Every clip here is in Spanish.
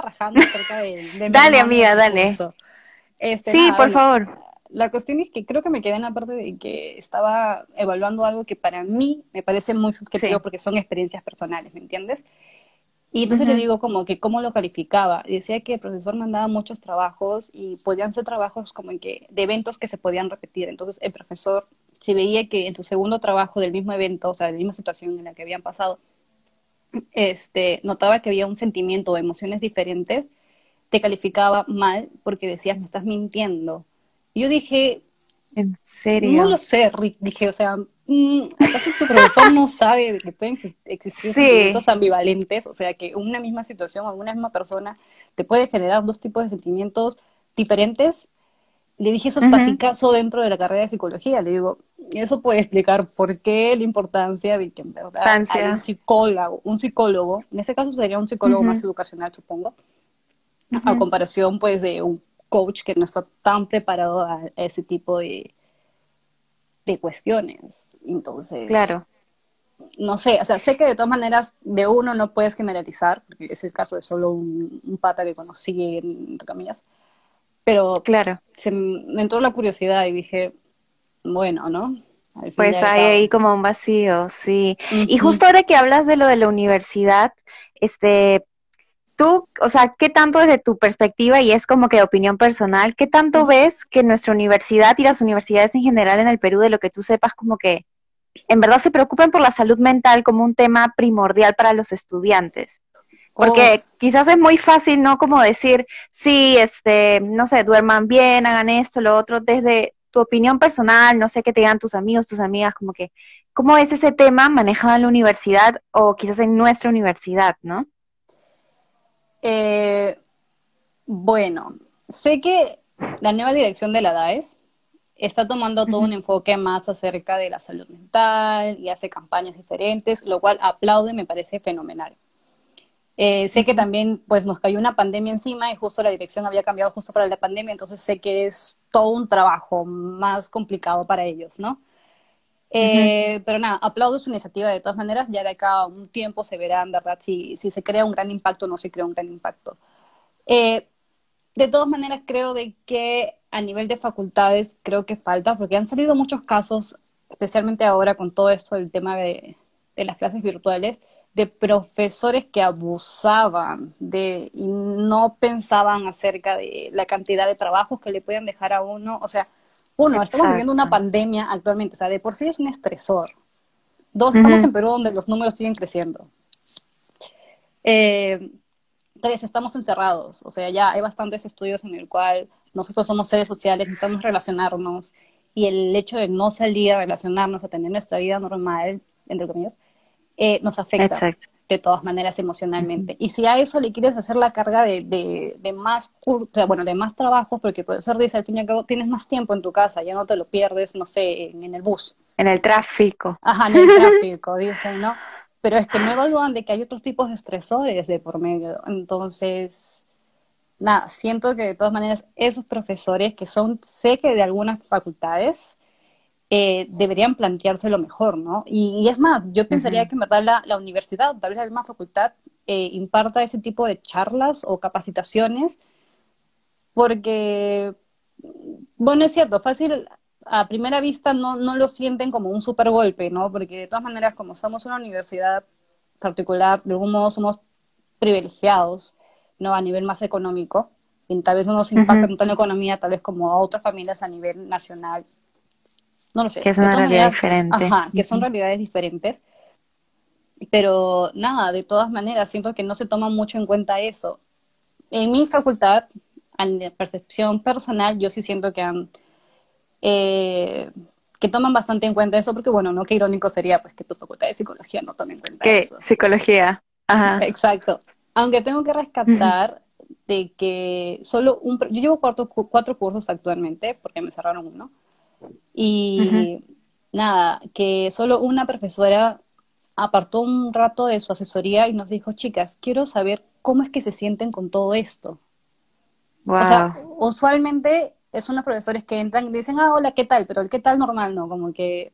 rajando acerca de, de Dale, amiga, dale. Este, Sí, nada, por favor. La cuestión es que creo que me quedé en la parte de que estaba evaluando algo que para mí me parece muy subjetivo Sí. porque son experiencias personales, ¿me entiendes? Y entonces le Ujú. digo como que cómo lo calificaba. Decía que el profesor mandaba muchos trabajos y podían ser trabajos como en que de eventos que se podían repetir. Entonces el profesor, si veía que en tu segundo trabajo del mismo evento, o sea, de la misma situación en la que habían pasado, este, notaba que había un sentimiento o emociones diferentes, te calificaba mal porque decías, me estás mintiendo. Y yo dije, En serio. no lo sé, Rick, dije, o sea, mm, ¿acaso tu profesor no sabe de que pueden exis- existir Sí. sentimientos ambivalentes? O sea, que una misma situación o una misma persona te puede generar dos tipos de sentimientos diferentes. Le dije, eso es basicazo dentro de la carrera de psicología. Le digo, eso puede explicar por qué la importancia de que en verdad hay un psicólogo, un psicólogo, en ese caso sería un psicólogo más educacional, supongo, a comparación pues de un coach que no está tan preparado a, ese tipo de, de cuestiones. Entonces, Claro. no sé, o sea, sé que de todas maneras de uno no puedes generalizar, porque es el caso de solo un, un pata que conocí, entre comillas, pero Claro. se me entró la curiosidad y dije, bueno, ¿no? Pues hay ahí como un vacío, sí. Y justo ahora que hablas de lo de la universidad, este, tú, o sea, ¿qué tanto desde tu perspectiva y es como que opinión personal, qué tanto ves que nuestra universidad y las universidades en general en el Perú, de lo que tú sepas, como que en verdad se preocupen por la salud mental como un tema primordial para los estudiantes? Porque quizás es muy fácil, ¿no? Como decir, sí, este, no sé, duerman bien, hagan esto, lo otro, desde tu opinión personal, no sé qué te digan tus amigos, tus amigas, como que, ¿cómo es ese tema manejado en la universidad o quizás en nuestra universidad, ¿no? Eh, bueno, sé que la nueva dirección de la DAES está tomando todo un enfoque más acerca de la salud mental y hace campañas diferentes, lo cual aplaudo y me parece fenomenal. Eh, sé que también pues nos cayó una pandemia encima y justo la dirección había cambiado justo para la pandemia, entonces sé que es todo un trabajo más complicado para ellos, ¿no? Eh, Pero nada, aplaudo su iniciativa de todas maneras, ya de acá un tiempo se verá en verdad si, si se crea un gran impacto o no se crea un gran impacto. Eh, de todas maneras, creo de que a nivel de facultades creo que falta, porque han salido muchos casos, especialmente ahora con todo esto del tema de, de las clases virtuales, de profesores que abusaban de y no pensaban acerca de la cantidad de trabajos que le pueden dejar a uno. O sea, uno, estamos viviendo una Exacto. pandemia actualmente, o sea, de por sí es un estresor. Dos, estamos Ujú. en Perú donde los números siguen creciendo. Eh, tres, estamos encerrados. O sea, ya hay bastantes estudios en el cual nosotros somos seres sociales, necesitamos relacionarnos. Y el hecho de no salir a relacionarnos, a tener nuestra vida normal, entre comillas, eh, nos afecta Exacto. de todas maneras emocionalmente. Y si a eso le quieres hacer la carga de, de, de más cur- o sea, bueno, de más trabajos, porque el profesor dice, al fin y al cabo, tienes más tiempo en tu casa, ya no te lo pierdes, no sé, en, en el bus. En el tráfico. Ajá, en el tráfico, dicen, ¿no? Pero es que no evalúan de que hay otros tipos de estresores de por medio. Entonces, nada, siento que de todas maneras esos profesores que son, sé que de algunas facultades, eh, deberían planteárselo mejor, ¿no? Y, y es más, yo pensaría que en verdad la, la universidad, tal vez la misma facultad, eh, imparta ese tipo de charlas o capacitaciones, porque, bueno, es cierto, fácil, a primera vista no, no lo sienten como un super golpe, ¿no? Porque de todas maneras, como somos una universidad particular, de algún modo somos privilegiados, ¿no? A nivel más económico, y tal vez no nos impacta Ujú. tanto en la economía, tal vez como a otras familias a nivel nacional. No lo sé. Que es una realidad maneras, diferente. Ajá, que son realidades diferentes. Pero nada, de todas maneras, siento que no se toma mucho en cuenta eso. En mi facultad, a la percepción personal, yo sí siento que han eh, que toman bastante en cuenta eso, porque bueno, no qué irónico sería pues que tu facultad de psicología no tome en cuenta ¿Qué? eso. Psicología. Ajá. Exacto. Aunque tengo que rescatar de que solo un, yo llevo cuatro, cu- cuatro cursos actualmente, porque me cerraron uno, y nada, que solo una profesora apartó un rato de su asesoría y nos dijo, chicas, quiero saber cómo es que se sienten con todo esto. Wow. O sea, usualmente son los profesores que entran y dicen, ah, hola, ¿qué tal? Pero el qué tal normal, ¿no? Como que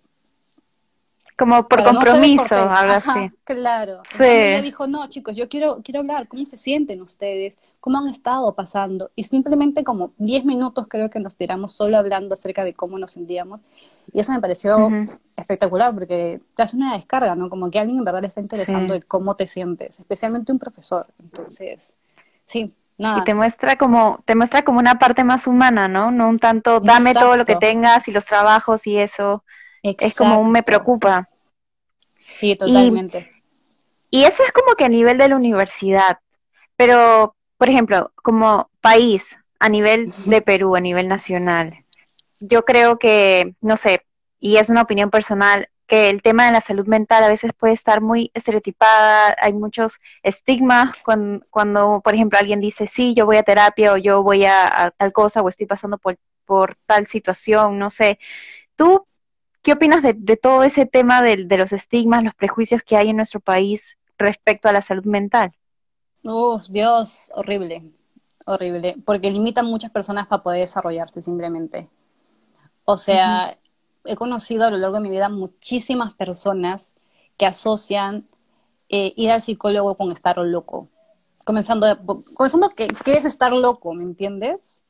Como por compromiso, ahora así. Claro. Sí. Ella dijo, no, chicos, yo quiero, quiero hablar, ¿cómo se sienten ustedes? ¿Cómo han estado pasando? Y simplemente como 10 minutos creo que nos tiramos solo hablando acerca de cómo nos sentíamos. Y eso me pareció espectacular porque te hace una descarga, ¿no? Como que alguien en verdad le está interesando en cómo te sientes, especialmente un profesor. Entonces, sí, y te muestra como, te muestra como una parte más humana, ¿no? No un tanto, dame todo lo que tengas y los trabajos y eso. Es como un me preocupa. Sí, totalmente. Y, eso es como que a nivel de la universidad. Pero, por ejemplo, como país, a nivel de Perú, a nivel nacional, yo creo que, no sé, y es una opinión personal, que el tema de la salud mental a veces puede estar muy estereotipada, hay muchos estigmas cuando, por ejemplo, alguien dice, sí, yo voy a terapia o yo voy a, tal cosa o estoy pasando por, por, tal situación, no sé. ¿Tú qué opinas de, todo ese tema de, los estigmas, los prejuicios que hay en nuestro país respecto a la salud mental? Oh, Dios, horrible, horrible, porque limitan muchas personas para poder desarrollarse simplemente. O sea, he conocido a lo largo de mi vida muchísimas personas que asocian eh, ir al psicólogo con estar loco. Comenzando, comenzando que, ¿qué es estar loco? ¿Me entiendes?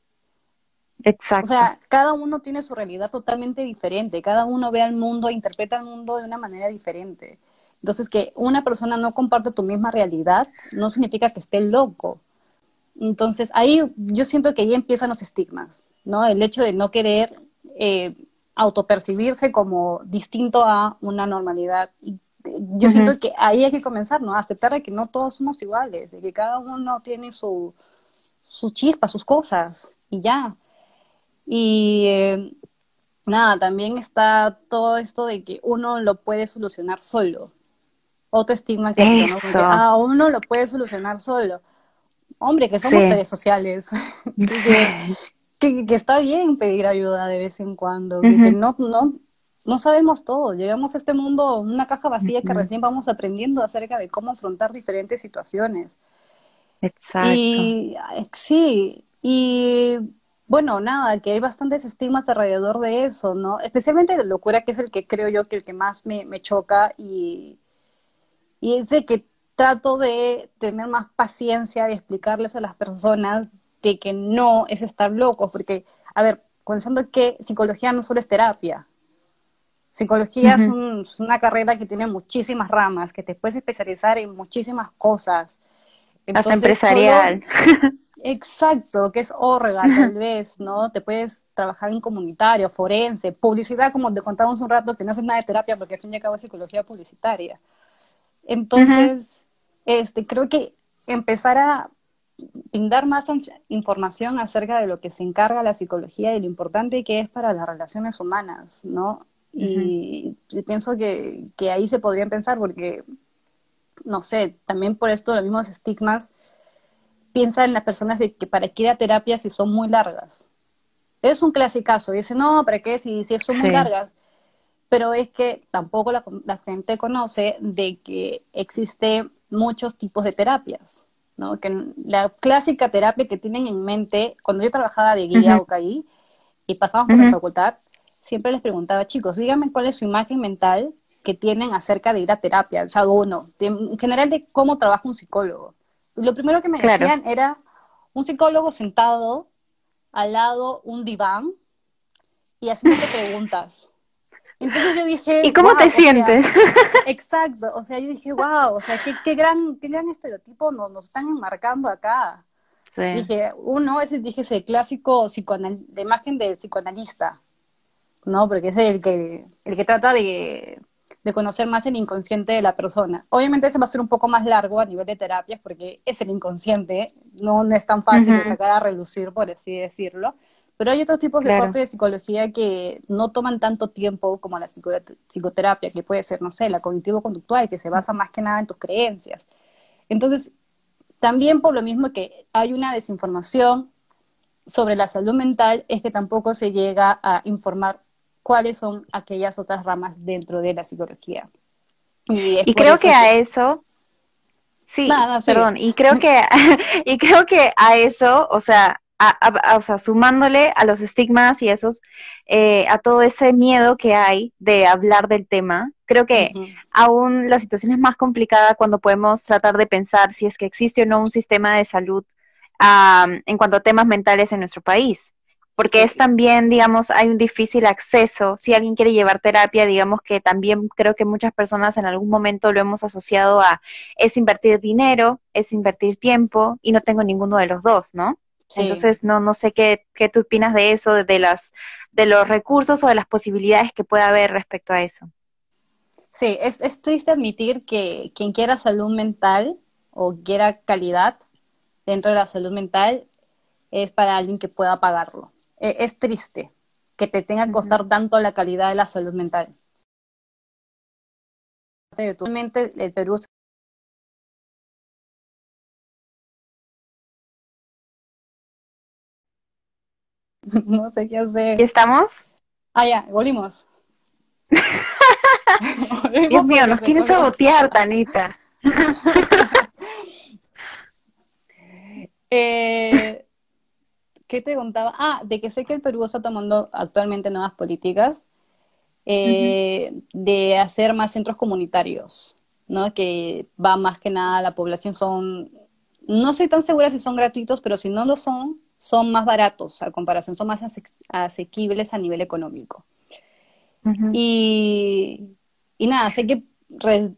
Exacto. O sea, cada uno tiene su realidad totalmente diferente, cada uno ve al mundo, interpreta el mundo de una manera diferente. Entonces, que una persona no comparte tu misma realidad no significa que esté loco. Entonces, ahí yo siento que ahí empiezan los estigmas, ¿no? El hecho de no querer eh, autopercibirse como distinto a una normalidad. Y yo siento que ahí hay que comenzar, ¿no? aceptar de que no todos somos iguales, de que cada uno tiene su, su chispa, sus cosas, y ya. Y eh, nada, también está todo esto de que uno lo puede solucionar solo. Otro estigma que, ¿no? ah, uno lo puede solucionar solo. Hombre, que somos seres sociales. que, está bien pedir ayuda de vez en cuando, que no, no, no sabemos todo, llegamos a este mundo una caja vacía que recién vamos aprendiendo acerca de cómo afrontar diferentes situaciones. Exacto. Y sí, y bueno, nada, que hay bastantes estigmas alrededor de eso, ¿no? Especialmente la locura, que es el que creo yo que el que más me, me choca y, y es de que trato de tener más paciencia de explicarles a las personas de que no es estar loco, porque, a ver, pensando que psicología no solo es terapia. Psicología es, una carrera que tiene muchísimas ramas, que te puedes especializar en muchísimas cosas. Hasta empresarial. exacto, que es órgano, tal vez, ¿no? Te puedes trabajar en comunitario, forense, publicidad, como te contamos un rato, que no haces nada de terapia porque al fin y al cabo es psicología publicitaria. Entonces, este, creo que empezar a brindar más información acerca de lo que se encarga la psicología y lo importante que es para las relaciones humanas, ¿no? Y pienso que, que, ahí se podrían pensar porque, no sé, también por esto los mismos estigmas, piensa en las personas de que para qué ir a terapia si son muy largas. Es un clasicazo, dice, no, ¿para qué si, si son muy largas? Pero es que tampoco la, la gente conoce de que existe muchos tipos de terapias. ¿no? Que la clásica terapia que tienen en mente, cuando yo trabajaba de guía o caí y pasamos por la facultad, siempre les preguntaba, chicos, díganme cuál es su imagen mental que tienen acerca de ir a terapia, o sea, uno, en general de cómo trabaja un psicólogo. Lo primero que me decían era un psicólogo sentado al lado un diván y haciendo preguntas. Entonces yo dije... ¿Y cómo te sientes? exacto, o sea, yo dije, wow, o sea, qué, qué, gran, qué gran estereotipo nos, nos están enmarcando acá. Dije, uno, ese dije ese clásico psicoanal de imagen del psicoanalista, ¿no? Porque es el que, el que trata de, de conocer más el inconsciente de la persona. Obviamente ese va a ser un poco más largo a nivel de terapias porque es el inconsciente, no, es tan fácil de sacar a relucir, por así decirlo. Pero hay otros tipos de de psicología que no toman tanto tiempo como la psicoterapia, que puede ser, no sé, la cognitivo-conductual, que se basa más que nada en tus creencias. Entonces, también por lo mismo que hay una desinformación sobre la salud mental, es que tampoco se llega a informar cuáles son aquellas otras ramas dentro de la psicología. Y, creo que, a eso, sí, perdón, y creo que, y creo que a eso, o sea, o sea, sumándole a los estigmas y esos, eh, a todo ese miedo que hay de hablar del tema, creo que aún la situación es más complicada cuando podemos tratar de pensar si es que existe o no un sistema de salud en cuanto a temas mentales en nuestro país. Porque es también, digamos, hay un difícil acceso. Si alguien quiere llevar terapia, digamos que también creo que muchas personas en algún momento lo hemos asociado a es invertir dinero, es invertir tiempo y no tengo ninguno de los dos, ¿no? Entonces, no, no sé qué, qué tú opinas de eso, de, las, de los recursos o de las posibilidades que pueda haber respecto a eso. Sí, es, es triste admitir que quien quiera salud mental o quiera calidad dentro de la salud mental es para alguien que pueda pagarlo. E, es triste que te tenga que costar tanto la calidad de la salud mental. Actualmente el Perú no sé qué hacer. ¿Y estamos? Ah, ya, volvimos. Dios mío, nos quieren sabotear, Tanita. Eh, ¿Qué te contaba? Ah, de que sé que el Perú está tomando actualmente nuevas políticas eh, de hacer más centros comunitarios, ¿no? Que va más que nada a la población, son, no soy tan segura si son gratuitos, pero si no lo son, son más baratos a comparación, son más asequibles a nivel económico. y, y, nada, sé que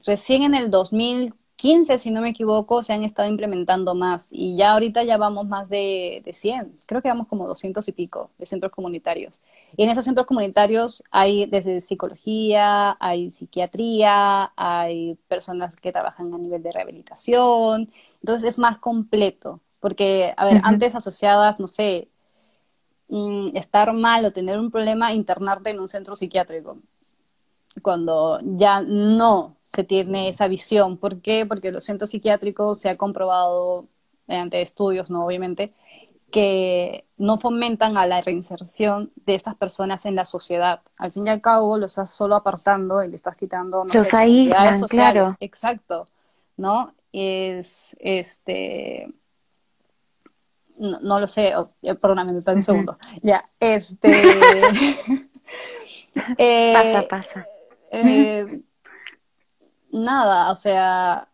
recién en el 2000 15, si no me equivoco, se han estado implementando más. Y ya ahorita ya vamos más de, de 100, creo que vamos como 200 y pico de centros comunitarios. Y en esos centros comunitarios hay desde psicología, hay psiquiatría, hay personas que trabajan a nivel de rehabilitación, entonces es más completo, porque, a ver, antes asociadas, no sé, mm, estar mal o tener un problema, internarte en un centro psiquiátrico, cuando ya no se tiene esa visión. ¿Por qué? Porque los centros psiquiátricos se ha comprobado mediante estudios, ¿no? Obviamente, que no fomentan a la reinserción de estas personas en la sociedad. Al fin y al cabo, los estás solo apartando y le estás quitando no los sé, claro. Exacto, ¿no? Es este no, lo sé, perdóname, me un segundo. Ya, este eh, pasa, pasa. Eh, nada, o sea,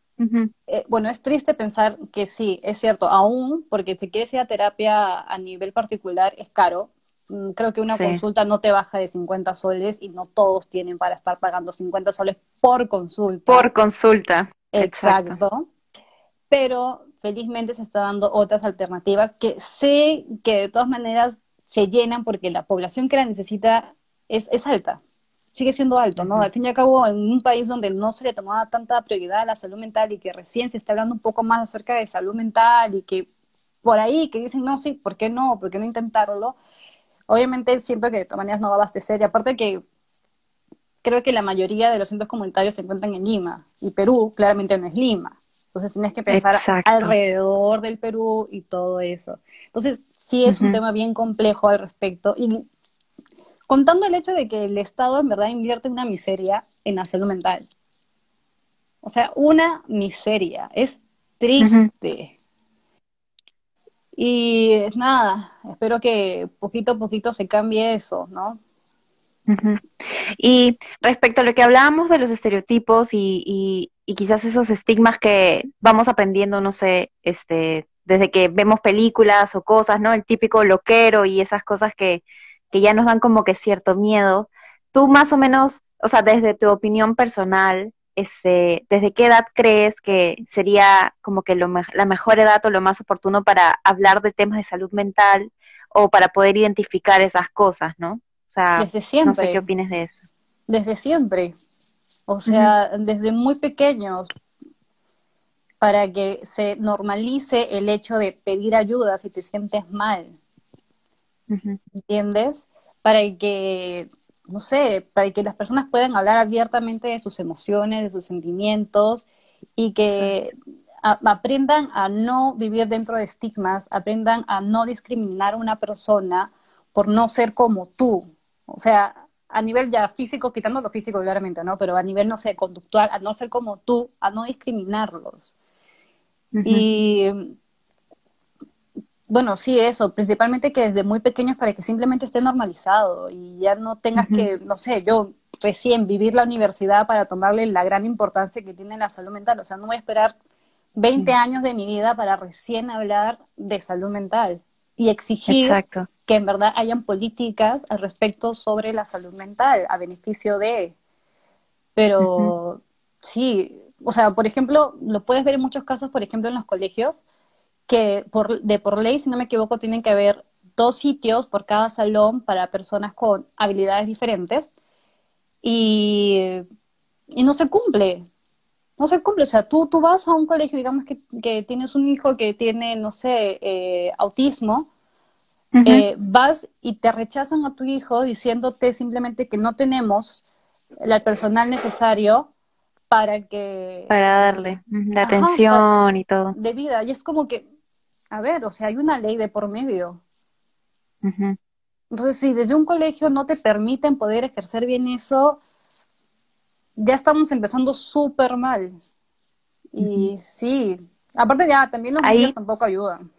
eh, bueno, es triste pensar que sí, es cierto, aún, porque si quieres ir a terapia a nivel particular es caro. Mm, creo que una consulta no te baja de 50 soles y no todos tienen para estar pagando 50 soles por consulta. Por consulta. Exacto. Pero felizmente se está dando otras alternativas que sé que de todas maneras se llenan porque la población que la necesita es, es alta sigue siendo alto, ¿no? Al fin y al cabo, en un país donde no se le tomaba tanta prioridad a la salud mental y que recién se está hablando un poco más acerca de salud mental y que por ahí que dicen, no, sí, ¿por qué no? ¿Por qué no intentarlo? Obviamente siento que de todas maneras no va a abastecer y aparte que creo que la mayoría de los centros comunitarios se encuentran en Lima y Perú claramente no es Lima. Entonces tienes que pensar alrededor del Perú y todo eso. Entonces sí es un tema bien complejo al respecto y contando el hecho de que el Estado en verdad invierte una miseria en la salud mental. O sea, una miseria, es triste. Y nada, espero que poquito a poquito se cambie eso, ¿no? Y respecto a lo que hablábamos de los estereotipos y, y, quizás esos estigmas que vamos aprendiendo, no sé, este, desde que vemos películas o cosas, ¿no? El típico loquero y esas cosas que, que ya nos dan como que cierto miedo. Tú más o menos, o sea, desde tu opinión personal, este, ¿desde qué edad crees que sería como que lo la mejor edad o lo más oportuno para hablar de temas de salud mental o para poder identificar esas cosas, ¿no? O sea, desde siempre. no sé qué opinas de eso. Desde siempre. O sea, desde muy pequeños, para que se normalice el hecho de pedir ayuda si te sientes mal. ¿Entiendes? Para que, no sé, para que las personas puedan hablar abiertamente de sus emociones, de sus sentimientos y que aprendan a no vivir dentro de estigmas, aprendan a no discriminar a una persona por no ser como tú. O sea, a nivel ya físico, quitando lo físico claramente, ¿no? Pero a nivel, no sé, conductual, a no ser como tú, a no discriminarlos. Y bueno, sí, eso, principalmente que desde muy pequeños para que simplemente esté normalizado y ya no tengas que, no sé, yo recién vivir la universidad para tomarle la gran importancia que tiene la salud mental. O sea, no voy a esperar 20 mm. años de mi vida para recién hablar de salud mental y exigir que en verdad hayan políticas al respecto sobre la salud mental a beneficio de. Pero sí, o sea, por ejemplo, lo puedes ver en muchos casos, por ejemplo, en los colegios, que por, de por ley, si no me equivoco, tienen que haber dos sitios por cada salón para personas con habilidades diferentes y, y no se cumple. No se cumple. O sea, tú, tú vas a un colegio, digamos que, que tienes un hijo que tiene, no sé, eh, autismo, eh, vas y te rechazan a tu hijo diciéndote simplemente que no tenemos el personal necesario para que... Para darle la atención y todo. De vida. Y es como que, a ver, o sea, hay una ley de por medio. Entonces, si desde un colegio no te permiten poder ejercer bien eso, ya estamos empezando súper mal. Y sí, aparte ya, también los niños tampoco ayudan.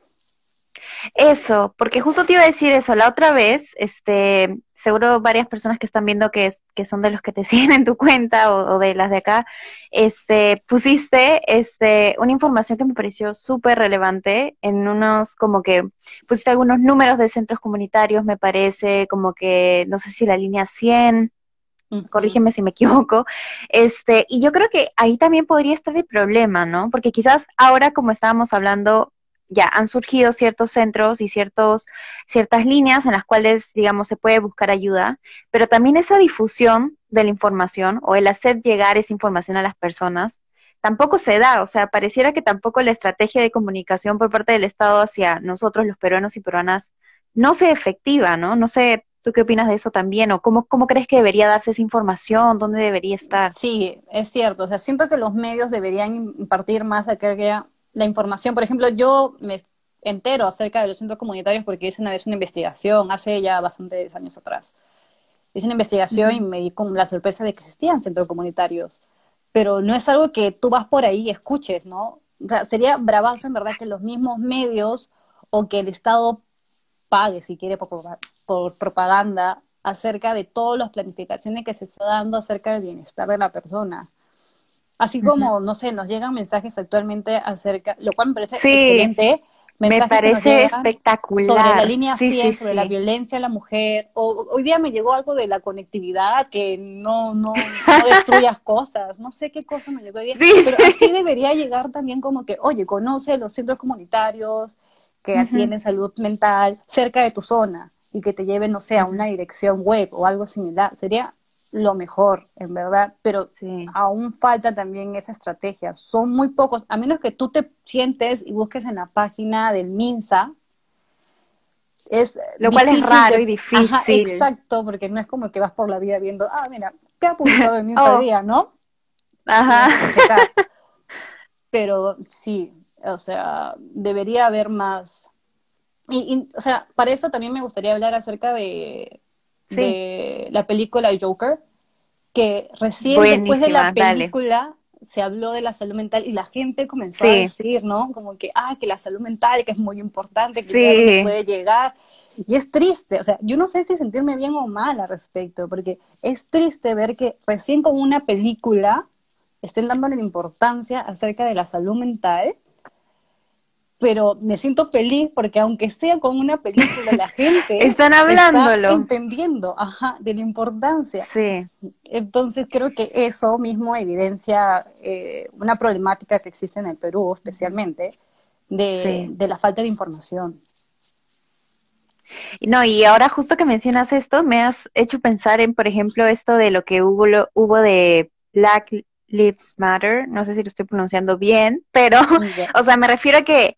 Eso, porque justo te iba a decir eso, la otra vez, este, seguro varias personas que están viendo que, que son de los que te siguen en tu cuenta o, de las de acá, este, pusiste este, una información que me pareció súper relevante en unos, como que, pusiste algunos números de centros comunitarios, me parece, como que, no sé si la línea 100, corrígeme si me equivoco, este, y yo creo que ahí también podría estar el problema, ¿no? Porque quizás ahora, como estábamos hablando, ya han surgido ciertos centros y ciertos, ciertas líneas en las cuales, digamos, se puede buscar ayuda, pero también esa difusión de la información o el hacer llegar esa información a las personas tampoco se da, o sea, pareciera que tampoco la estrategia de comunicación por parte del Estado hacia nosotros, los peruanos y peruanas, no sea efectiva, ¿no? No sé, ¿tú qué opinas de eso también? ¿O cómo, cómo crees que debería darse esa información? ¿Dónde debería estar? Sí, es cierto, o sea, siento que los medios deberían impartir más aquella la información. Por ejemplo, yo me entero acerca de los centros comunitarios porque hice una vez una investigación, hace ya bastantes años atrás. Hice una investigación y me di con la sorpresa de que existían centros comunitarios. Pero no es algo que tú vas por ahí y escuches, ¿no? O sea, sería bravazo en verdad que los mismos medios o que el Estado pague, si quiere, por, por propaganda acerca de todas las planificaciones que se está dando acerca del bienestar de la persona. Así como, no sé, nos llegan mensajes actualmente acerca, lo cual me parece excelente. Me parece espectacular. Sobre la línea 100, sobre la violencia a la mujer. O, hoy día me llegó algo de la conectividad, que no, no, no destruyas cosas. No sé qué cosa me llegó hoy día. Pero así debería llegar también como que, oye, conoce los centros comunitarios que atienden salud mental cerca de tu zona y que te lleven, no sé, a una dirección web o algo similar. Sería lo mejor, en verdad, pero aún falta también esa estrategia. Son muy pocos, a menos que tú te sientes y busques en la página del MINSA. Es lo cual es raro y difícil. exacto, porque no es como que vas por la vida viendo, ah, mira, ¿qué ha publicado el MINSA oh. día, no? Ajá. Pero sí, o sea, debería haber más. y, o sea, para eso también me gustaría hablar acerca de de la película Joker, que recién después de la película se habló de la salud mental y la gente comenzó a decir, ¿no? Como que, ah, que la salud mental, que es muy importante, que puede llegar. Y es triste, o sea, yo no sé si sentirme bien o mal al respecto, porque es triste ver que recién con una película estén dándole importancia acerca de la salud mental pero me siento feliz porque aunque sea con una película, la gente están hablándolo, está entendiendo, ajá, de la importancia. Sí. Entonces creo que eso mismo evidencia eh, una problemática que existe en el Perú, especialmente de, de la falta de información. No, y ahora justo que mencionas esto, me has hecho pensar en, por ejemplo, esto de lo que hubo, lo, hubo de Black Lives Matter, no sé si lo estoy pronunciando bien, pero, o sea, me refiero a que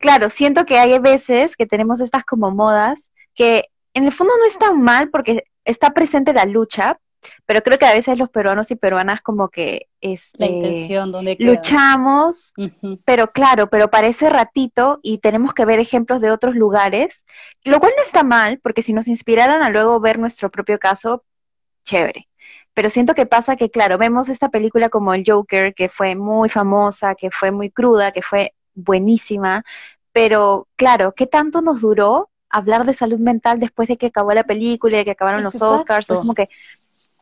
claro, siento que hay veces que tenemos estas como modas que en el fondo no es tan mal porque está presente la lucha, pero creo que a veces los peruanos y peruanas como que este, la intención donde luchamos, pero claro, pero para ese ratito y tenemos que ver ejemplos de otros lugares, lo cual no está mal, porque si nos inspiraran a luego ver nuestro propio caso, chévere. Pero siento que pasa que, claro, vemos esta película como el Joker, que fue muy famosa, que fue muy cruda, que fue buenísima, pero claro, ¿qué tanto nos duró hablar de salud mental después de que acabó la película y de que acabaron los Oscars? Es como que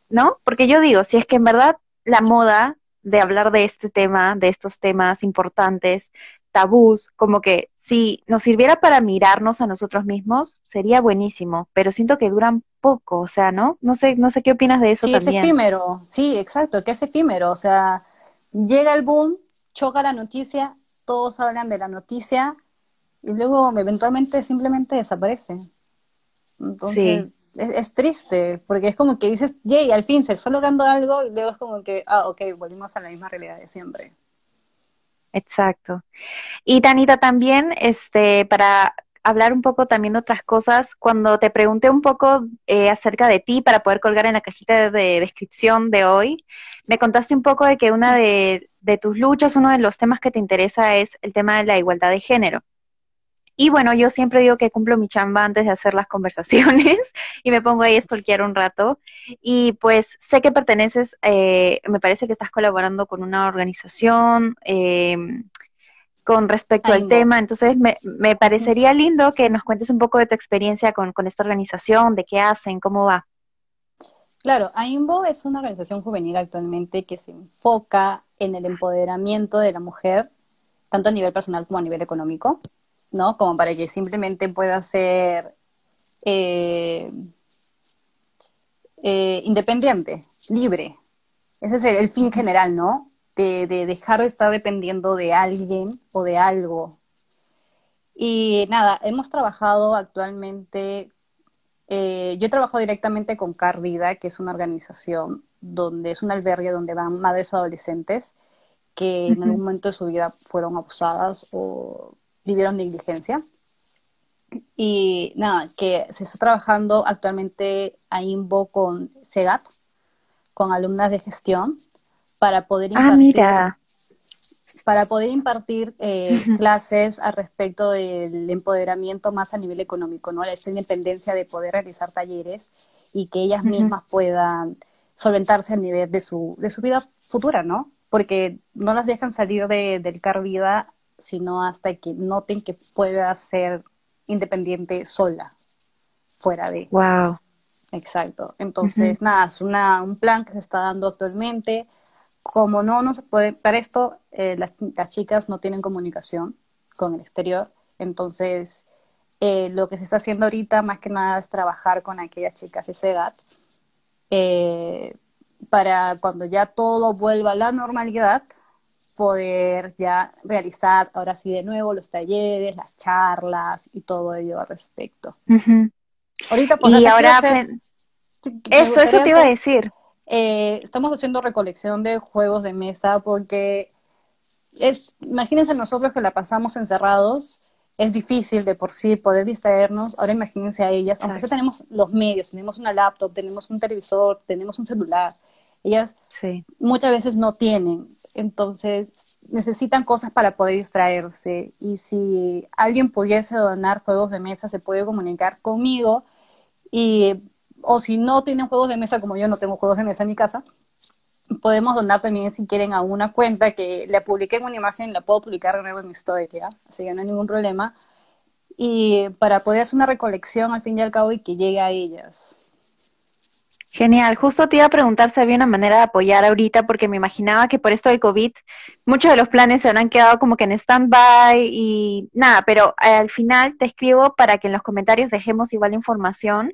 ¿no? Porque yo digo, si es que en verdad la moda de hablar de este tema, de estos temas importantes, tabús, como que si nos sirviera para mirarnos a nosotros mismos, sería buenísimo, pero siento que duran poco, o sea, ¿no? No sé, no sé qué opinas de eso sí, también. es efímero, sí, exacto, que es efímero, o sea, llega el boom, choca la noticia, todos hablan de la noticia y luego eventualmente simplemente desaparece. Entonces, es, triste, porque es como que dices, yay, al fin se está logrando algo y luego es como que, ah, ok, volvimos a la misma realidad de siempre. Exacto. Y Tanita, también, este, para hablar un poco también de otras cosas, cuando te pregunté un poco eh, acerca de ti para poder colgar en la cajita de, descripción de hoy, me contaste un poco de que una de, de tus luchas, uno de los temas que te interesa es el tema de la igualdad de género. Y bueno, yo siempre digo que cumplo mi chamba antes de hacer las conversaciones y me pongo ahí a stalkear un rato. Y pues sé que perteneces, eh, me parece que estás colaborando con una organización eh, con respecto al tema, entonces me, me, parecería lindo que nos cuentes un poco de tu experiencia con, con esta organización, de qué hacen, cómo va. Claro, AIMBO es una organización juvenil actualmente que se enfoca en el empoderamiento de la mujer, tanto a nivel personal como a nivel económico. ¿No? Como para que simplemente pueda ser eh, eh, independiente, libre. Ese es el, fin general, ¿no? De, dejar de estar dependiendo de alguien o de algo. Y nada, hemos trabajado actualmente, eh, yo he trabajado directamente con Car Vida, que es una organización donde es un albergue donde van madres adolescentes que en algún momento de su vida fueron abusadas o vivieron negligencia. Y nada, que se está trabajando actualmente a INVO con SEGAT, con alumnas de gestión, para poder ah, impartir, Para poder impartir eh, clases al respecto del empoderamiento más a nivel económico, ¿no? Esa independencia de poder realizar talleres y que ellas mismas puedan solventarse a nivel de su, de su vida futura, ¿no? Porque no las dejan salir de, del CAR Vida sino hasta que noten que pueda ser independiente sola, fuera de. Wow. Exacto. Entonces, nada, es una, un plan que se está dando actualmente. Como no, no se puede, para esto eh, las, chicas no tienen comunicación con el exterior, entonces eh, lo que se está haciendo ahorita más que nada es trabajar con aquellas chicas de esa edad eh, para cuando ya todo vuelva a la normalidad, poder ya realizar ahora sí de nuevo los talleres, las charlas y todo ello al respecto. Ahorita pues, y ahora eso, eso te iba a decir. Eh, estamos haciendo recolección de juegos de mesa porque es, imagínense nosotros que la pasamos encerrados, es difícil de por sí poder distraernos, ahora imagínense a ellas, aunque ya tenemos los medios, tenemos una laptop, tenemos un televisor, tenemos un celular, ellas muchas veces no tienen, entonces necesitan cosas para poder distraerse. Y si alguien pudiese donar juegos de mesa, se puede comunicar conmigo. Y, o si no tienen juegos de mesa, como yo no tengo juegos de mesa en mi casa, podemos donar también si quieren a una cuenta que la publiqué en una imagen, la puedo publicar de nuevo en mi historia, así que no hay ningún problema. Y para poder hacer una recolección al fin y al cabo y que llegue a ellas. Genial, justo te iba a preguntar si había una manera de apoyar ahorita, porque me imaginaba que por esto del COVID muchos de los planes se habrán quedado como que en stand-by y nada, pero al final te escribo para que en los comentarios dejemos igual información,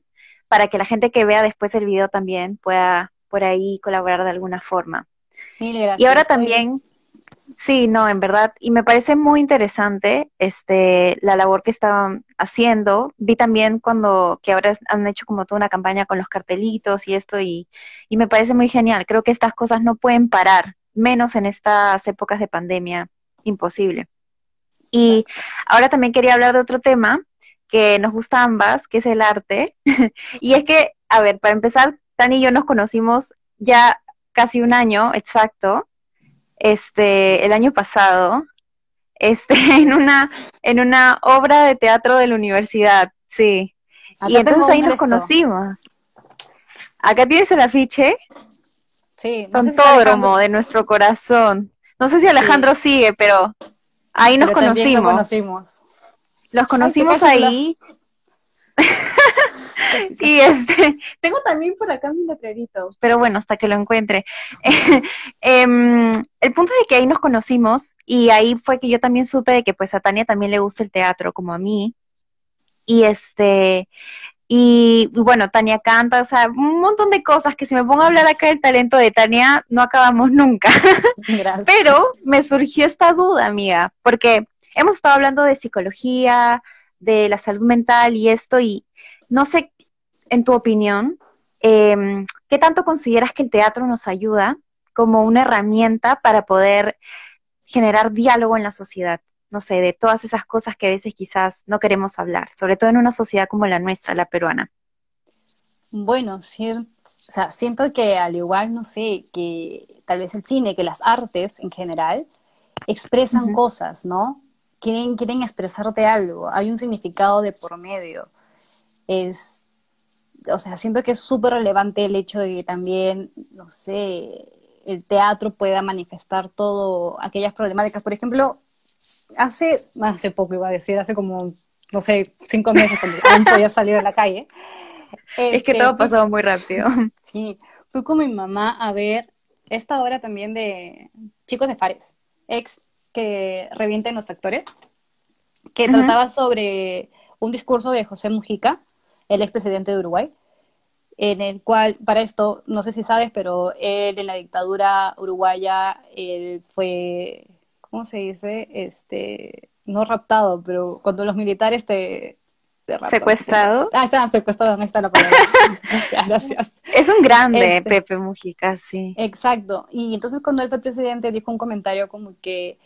para que la gente que vea después el video también pueda por ahí colaborar de alguna forma. Y ahora también, Sí, no, en verdad, y me parece muy interesante este la labor que están haciendo. Vi también cuando que ahora han hecho como toda una campaña con los cartelitos y esto y, y me parece muy genial. Creo que estas cosas no pueden parar, menos en estas épocas de pandemia, imposible. Y ahora también quería hablar de otro tema que nos gusta ambas, que es el arte. y es que, a ver, para empezar, Tani y yo nos conocimos ya casi un año exacto este, el año pasado, este, en una, en una obra de teatro de la universidad, sí. y entonces ahí nos conocimos. Acá tienes el afiche. Sí. No Tontódromo de nuestro corazón. No sé si Alejandro sigue, pero ahí nos conocimos. conocimos. Los conocimos ahí. Y este, tengo también por acá mi letrerito, pero bueno, hasta que lo encuentre. Em, el punto de que ahí nos conocimos y ahí fue que yo también supe de que pues a Tania también le gusta el teatro como a mí. Y este, y, bueno, Tania canta, o sea, un montón de cosas que si me pongo a hablar acá del talento de Tania, no acabamos nunca. Pero me surgió esta duda, amiga, porque hemos estado hablando de psicología, de la salud mental y esto, y no sé, en tu opinión, em, ¿qué tanto consideras que el teatro nos ayuda como una herramienta para poder generar diálogo en la sociedad? No sé, de todas esas cosas que a veces quizás no queremos hablar, sobre todo en una sociedad como la nuestra, la peruana. Bueno, siento que al igual, no sé, que tal vez el cine, que las artes en general, expresan cosas, ¿no? Quieren, quieren expresarte algo, hay un significado de por medio. Es, o sea, siento que es súper relevante el hecho de que también, no sé, el teatro pueda manifestar todo aquellas problemáticas. Por ejemplo, hace, hace poco iba a decir, hace como, no sé, cinco meses cuando aún podía salir a la calle. es que todo este, pasó muy rápido. Sí, fui con mi mamá a ver esta obra también de Chicos de Fares, ex que revienten los actores, que trataba sobre un discurso de José Mujica, el expresidente de Uruguay, en el cual, para esto, no sé si sabes, pero él en la dictadura uruguaya, él fue ¿cómo se dice? Este, no raptado, pero cuando los militares te... ¿Secuestrado? Ah, estaban secuestrados, ahí está la palabra. gracias, gracias. Es un grande, este, Pepe Mujica, sí. Exacto. Y entonces cuando él fue presidente dijo un comentario como que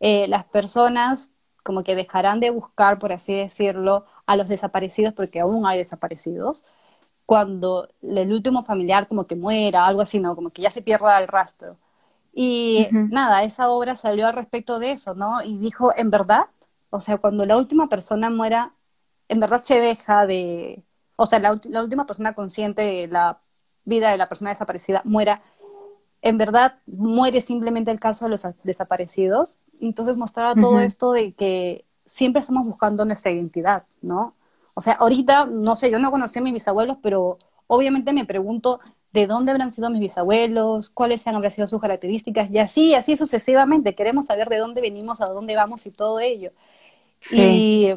eh, las personas como que dejarán de buscar, por así decirlo, a los desaparecidos, porque aún hay desaparecidos, cuando el último familiar como que muera, algo así, ¿no? Como que ya se pierda el rastro. Y nada, esa obra salió al respecto de eso, ¿no? Y dijo, en verdad, o sea, cuando la última persona muera, en verdad se deja de, o sea, la, última persona consciente de la vida de la persona desaparecida muera, en verdad muere simplemente el caso de los desaparecidos. Entonces mostraba todo esto de que siempre estamos buscando nuestra identidad, ¿no? O sea, ahorita, no sé, yo no conocí a mis bisabuelos, pero obviamente me pregunto de dónde habrán sido mis bisabuelos, cuáles han sido sus características, y así, así sucesivamente. Queremos saber de dónde venimos, a dónde vamos y todo ello. Y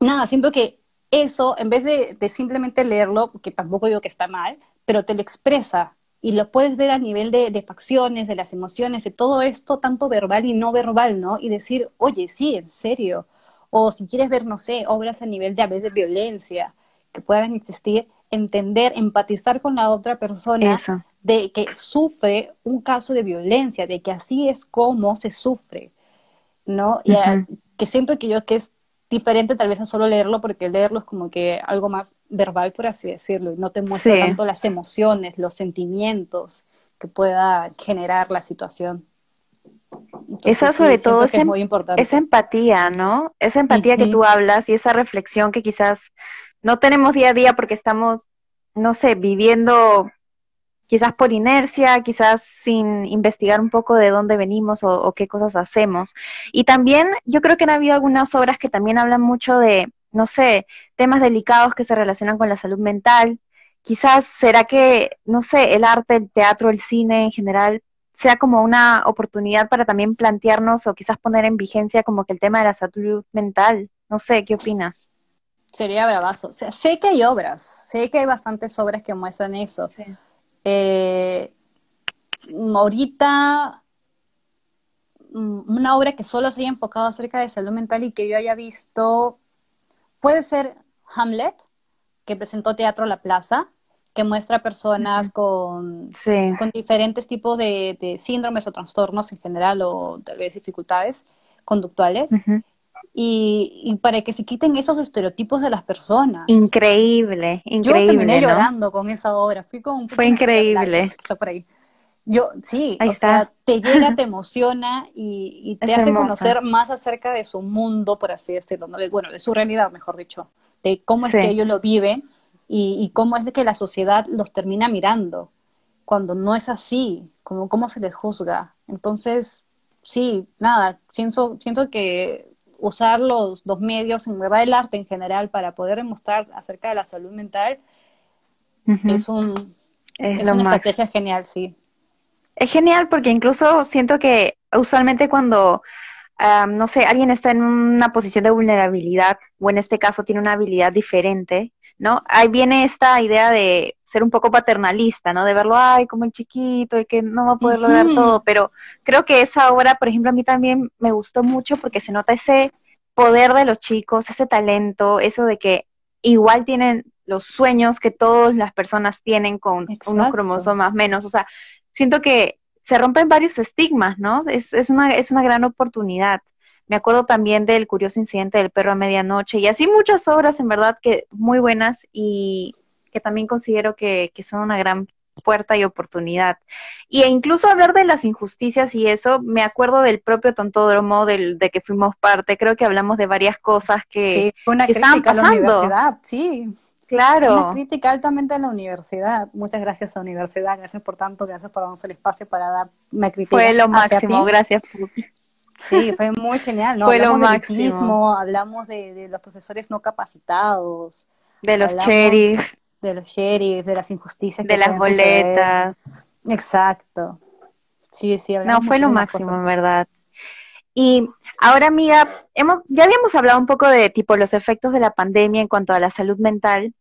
nada, siento que eso, en vez de, simplemente leerlo, que tampoco digo que está mal, pero te lo expresa y lo puedes ver a nivel de, de, facciones, de las emociones, de todo esto, tanto verbal y no verbal, ¿no? Y decir, oye, sí, en serio. O si quieres ver, no sé, obras a nivel de a veces violencia que puedan existir, entender, empatizar con la otra persona de que sufre un caso de violencia, de que así es como se sufre, ¿no? Y que siento que yo que es diferente tal vez a solo leerlo, porque leerlo es como que algo más verbal, por así decirlo, y no te muestra tanto las emociones, los sentimientos que pueda generar la situación. esa sobre todo es, muy importante. esa empatía, ¿no? Esa empatía que tú hablas y esa reflexión que quizás no tenemos día a día porque estamos, no sé, viviendo quizás por inercia, quizás sin investigar un poco de dónde venimos o, qué cosas hacemos. Y también yo creo que han habido algunas obras que también hablan mucho de, no sé, temas delicados que se relacionan con la salud mental. Quizás será que, no sé, el arte, el teatro, el cine en general sea como una oportunidad para también plantearnos o quizás poner en vigencia como que el tema de la salud mental. No sé, ¿qué opinas? Sería bravazo. O sea, sé que hay obras, sé que hay bastantes obras que muestran eso. Eh, ahorita, mm, una obra que solo se haya enfocado acerca de salud mental y que yo haya visto, puede ser Hamlet, que presentó Teatro La Plaza, que muestra personas con, con diferentes tipos de, síndromes o trastornos en general o tal vez dificultades conductuales y, para que se quiten esos estereotipos de las personas. Increíble, increíble. Yo terminé llorando con esa obra, fui con Fue increíble. por ahí. Yo, sí, o sea, te llega, te emociona y, te hace conocer más acerca de su mundo, por así decirlo, bueno, de su realidad, mejor dicho, de cómo es que ellos lo viven y, cómo es que la sociedad los termina mirando, cuando no es así, como cómo se les juzga. Entonces, sí, nada, siento, siento que usar los, los medios, en verdad el arte en general, para poder demostrar acerca de la salud mental, es, un, es, una estrategia genial, sí. Es genial porque incluso siento que usualmente cuando, no sé, alguien está en una posición de vulnerabilidad o en este caso tiene una habilidad diferente, ¿no? Ahí viene esta idea de ser un poco paternalista, ¿no? De verlo, ay, como el chiquito, el que no va a poder lograr todo, pero creo que esa obra, por ejemplo, a mí también me gustó mucho porque se nota ese poder de los chicos, ese talento, eso de que igual tienen los sueños que todas las personas tienen con unos cromosomas menos, o sea, siento que se rompen varios estigmas, ¿no? Es, es, una, es una gran oportunidad. Me acuerdo también del curioso incidente del perro a medianoche y así muchas obras en verdad que muy buenas y que también considero que, son una gran puerta y oportunidad. Y e incluso hablar de las injusticias y eso, me acuerdo del propio tontódromo del, de que fuimos parte, creo que hablamos de varias cosas que, sí, una crítica A la universidad, sí. Claro. Una crítica altamente a la universidad. Muchas gracias a la universidad, gracias por tanto, gracias por darnos el espacio para dar una crítica. Fue lo máximo, gracias. Sí, fue muy genial, ¿no? Fue hablamos lo máximo. hablamos de, los profesores no capacitados. De los sheriffs. De los sheriffs, de las injusticias. De las boletas. Exacto. Sí, sí, No, fue lo máximo, en verdad. Y ahora, amiga, hemos, ya habíamos hablado un poco de tipo los efectos de la pandemia en cuanto a la salud mental,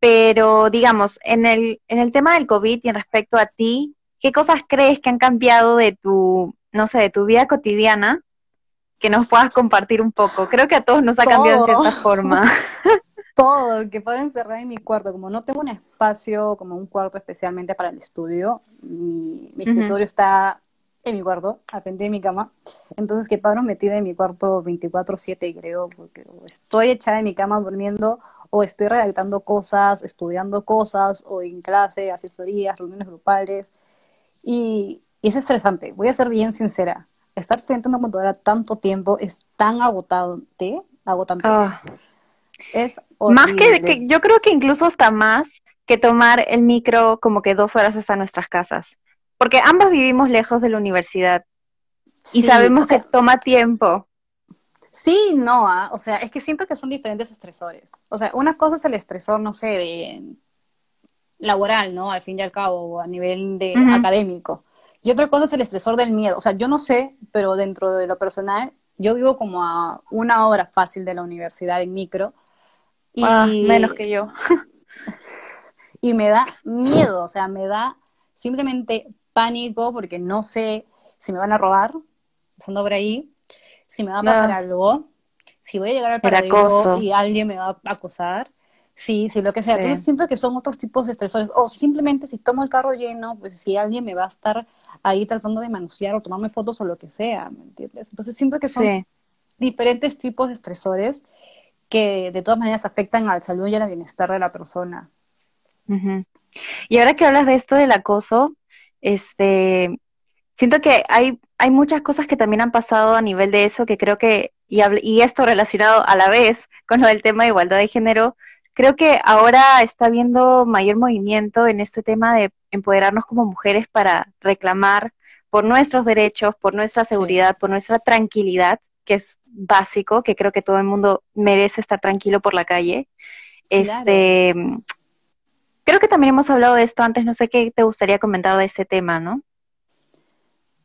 pero digamos, en el, en el tema del COVID y en respecto a ti, ¿qué cosas crees que han cambiado de tu no sé, de tu vida cotidiana, que nos puedas compartir un poco. Creo que a todos nos ha cambiado de cierta forma. Todo, que pueda encerrar en mi cuarto. Como no tengo un espacio, como un cuarto especialmente para el estudio, mi, escritorio está en mi cuarto, aprendí en mi cama. Entonces, que paro metida en mi cuarto 24-7, creo, porque estoy echada en mi cama durmiendo, o estoy redactando cosas, estudiando cosas, o en clase, asesorías, reuniones grupales. Y, y es estresante, voy a ser bien sincera. Estar frente a una computadora tanto tiempo es tan agotante, agotante. Ah. Es Más que, yo creo que incluso hasta más que tomar el micro como que dos horas hasta nuestras casas. Porque ambas vivimos lejos de la universidad y sabemos que toma tiempo. Sí, no, ah, o sea, es que siento que son diferentes estresores. O sea, una cosa es el estresor, no sé, de laboral, ¿no? Al fin y al cabo, a nivel de académico. Y otra cosa es el estresor del miedo. O sea, yo no sé, pero dentro de lo personal, yo vivo como a una hora fácil de la universidad en micro. Y, ah, menos que yo. y me da miedo, o sea, me da simplemente pánico porque no sé si me van a robar, pasando por ahí, si me va a pasar algo, si voy a llegar al paraíso y alguien me va a acosar. Sí, sí, lo que sea. Entonces siento que son otros tipos de estresores. O simplemente si tomo el carro lleno, pues si alguien me va a estar ahí tratando de manosear o tomarme fotos o lo que sea, ¿me entiendes? Entonces siento que son diferentes tipos de estresores que de todas maneras afectan al salud y al bienestar de la persona. Y ahora que hablas de esto del acoso, este, siento que hay, hay muchas cosas que también han pasado a nivel de eso que creo que, y, y esto relacionado a la vez con lo del tema de igualdad de género, creo que ahora está habiendo mayor movimiento en este tema de empoderarnos como mujeres para reclamar por nuestros derechos, por nuestra seguridad, por nuestra tranquilidad, que es básico, que creo que todo el mundo merece estar tranquilo por la calle. Este, creo que también hemos hablado de esto antes, no sé qué te gustaría comentar de este tema, ¿no?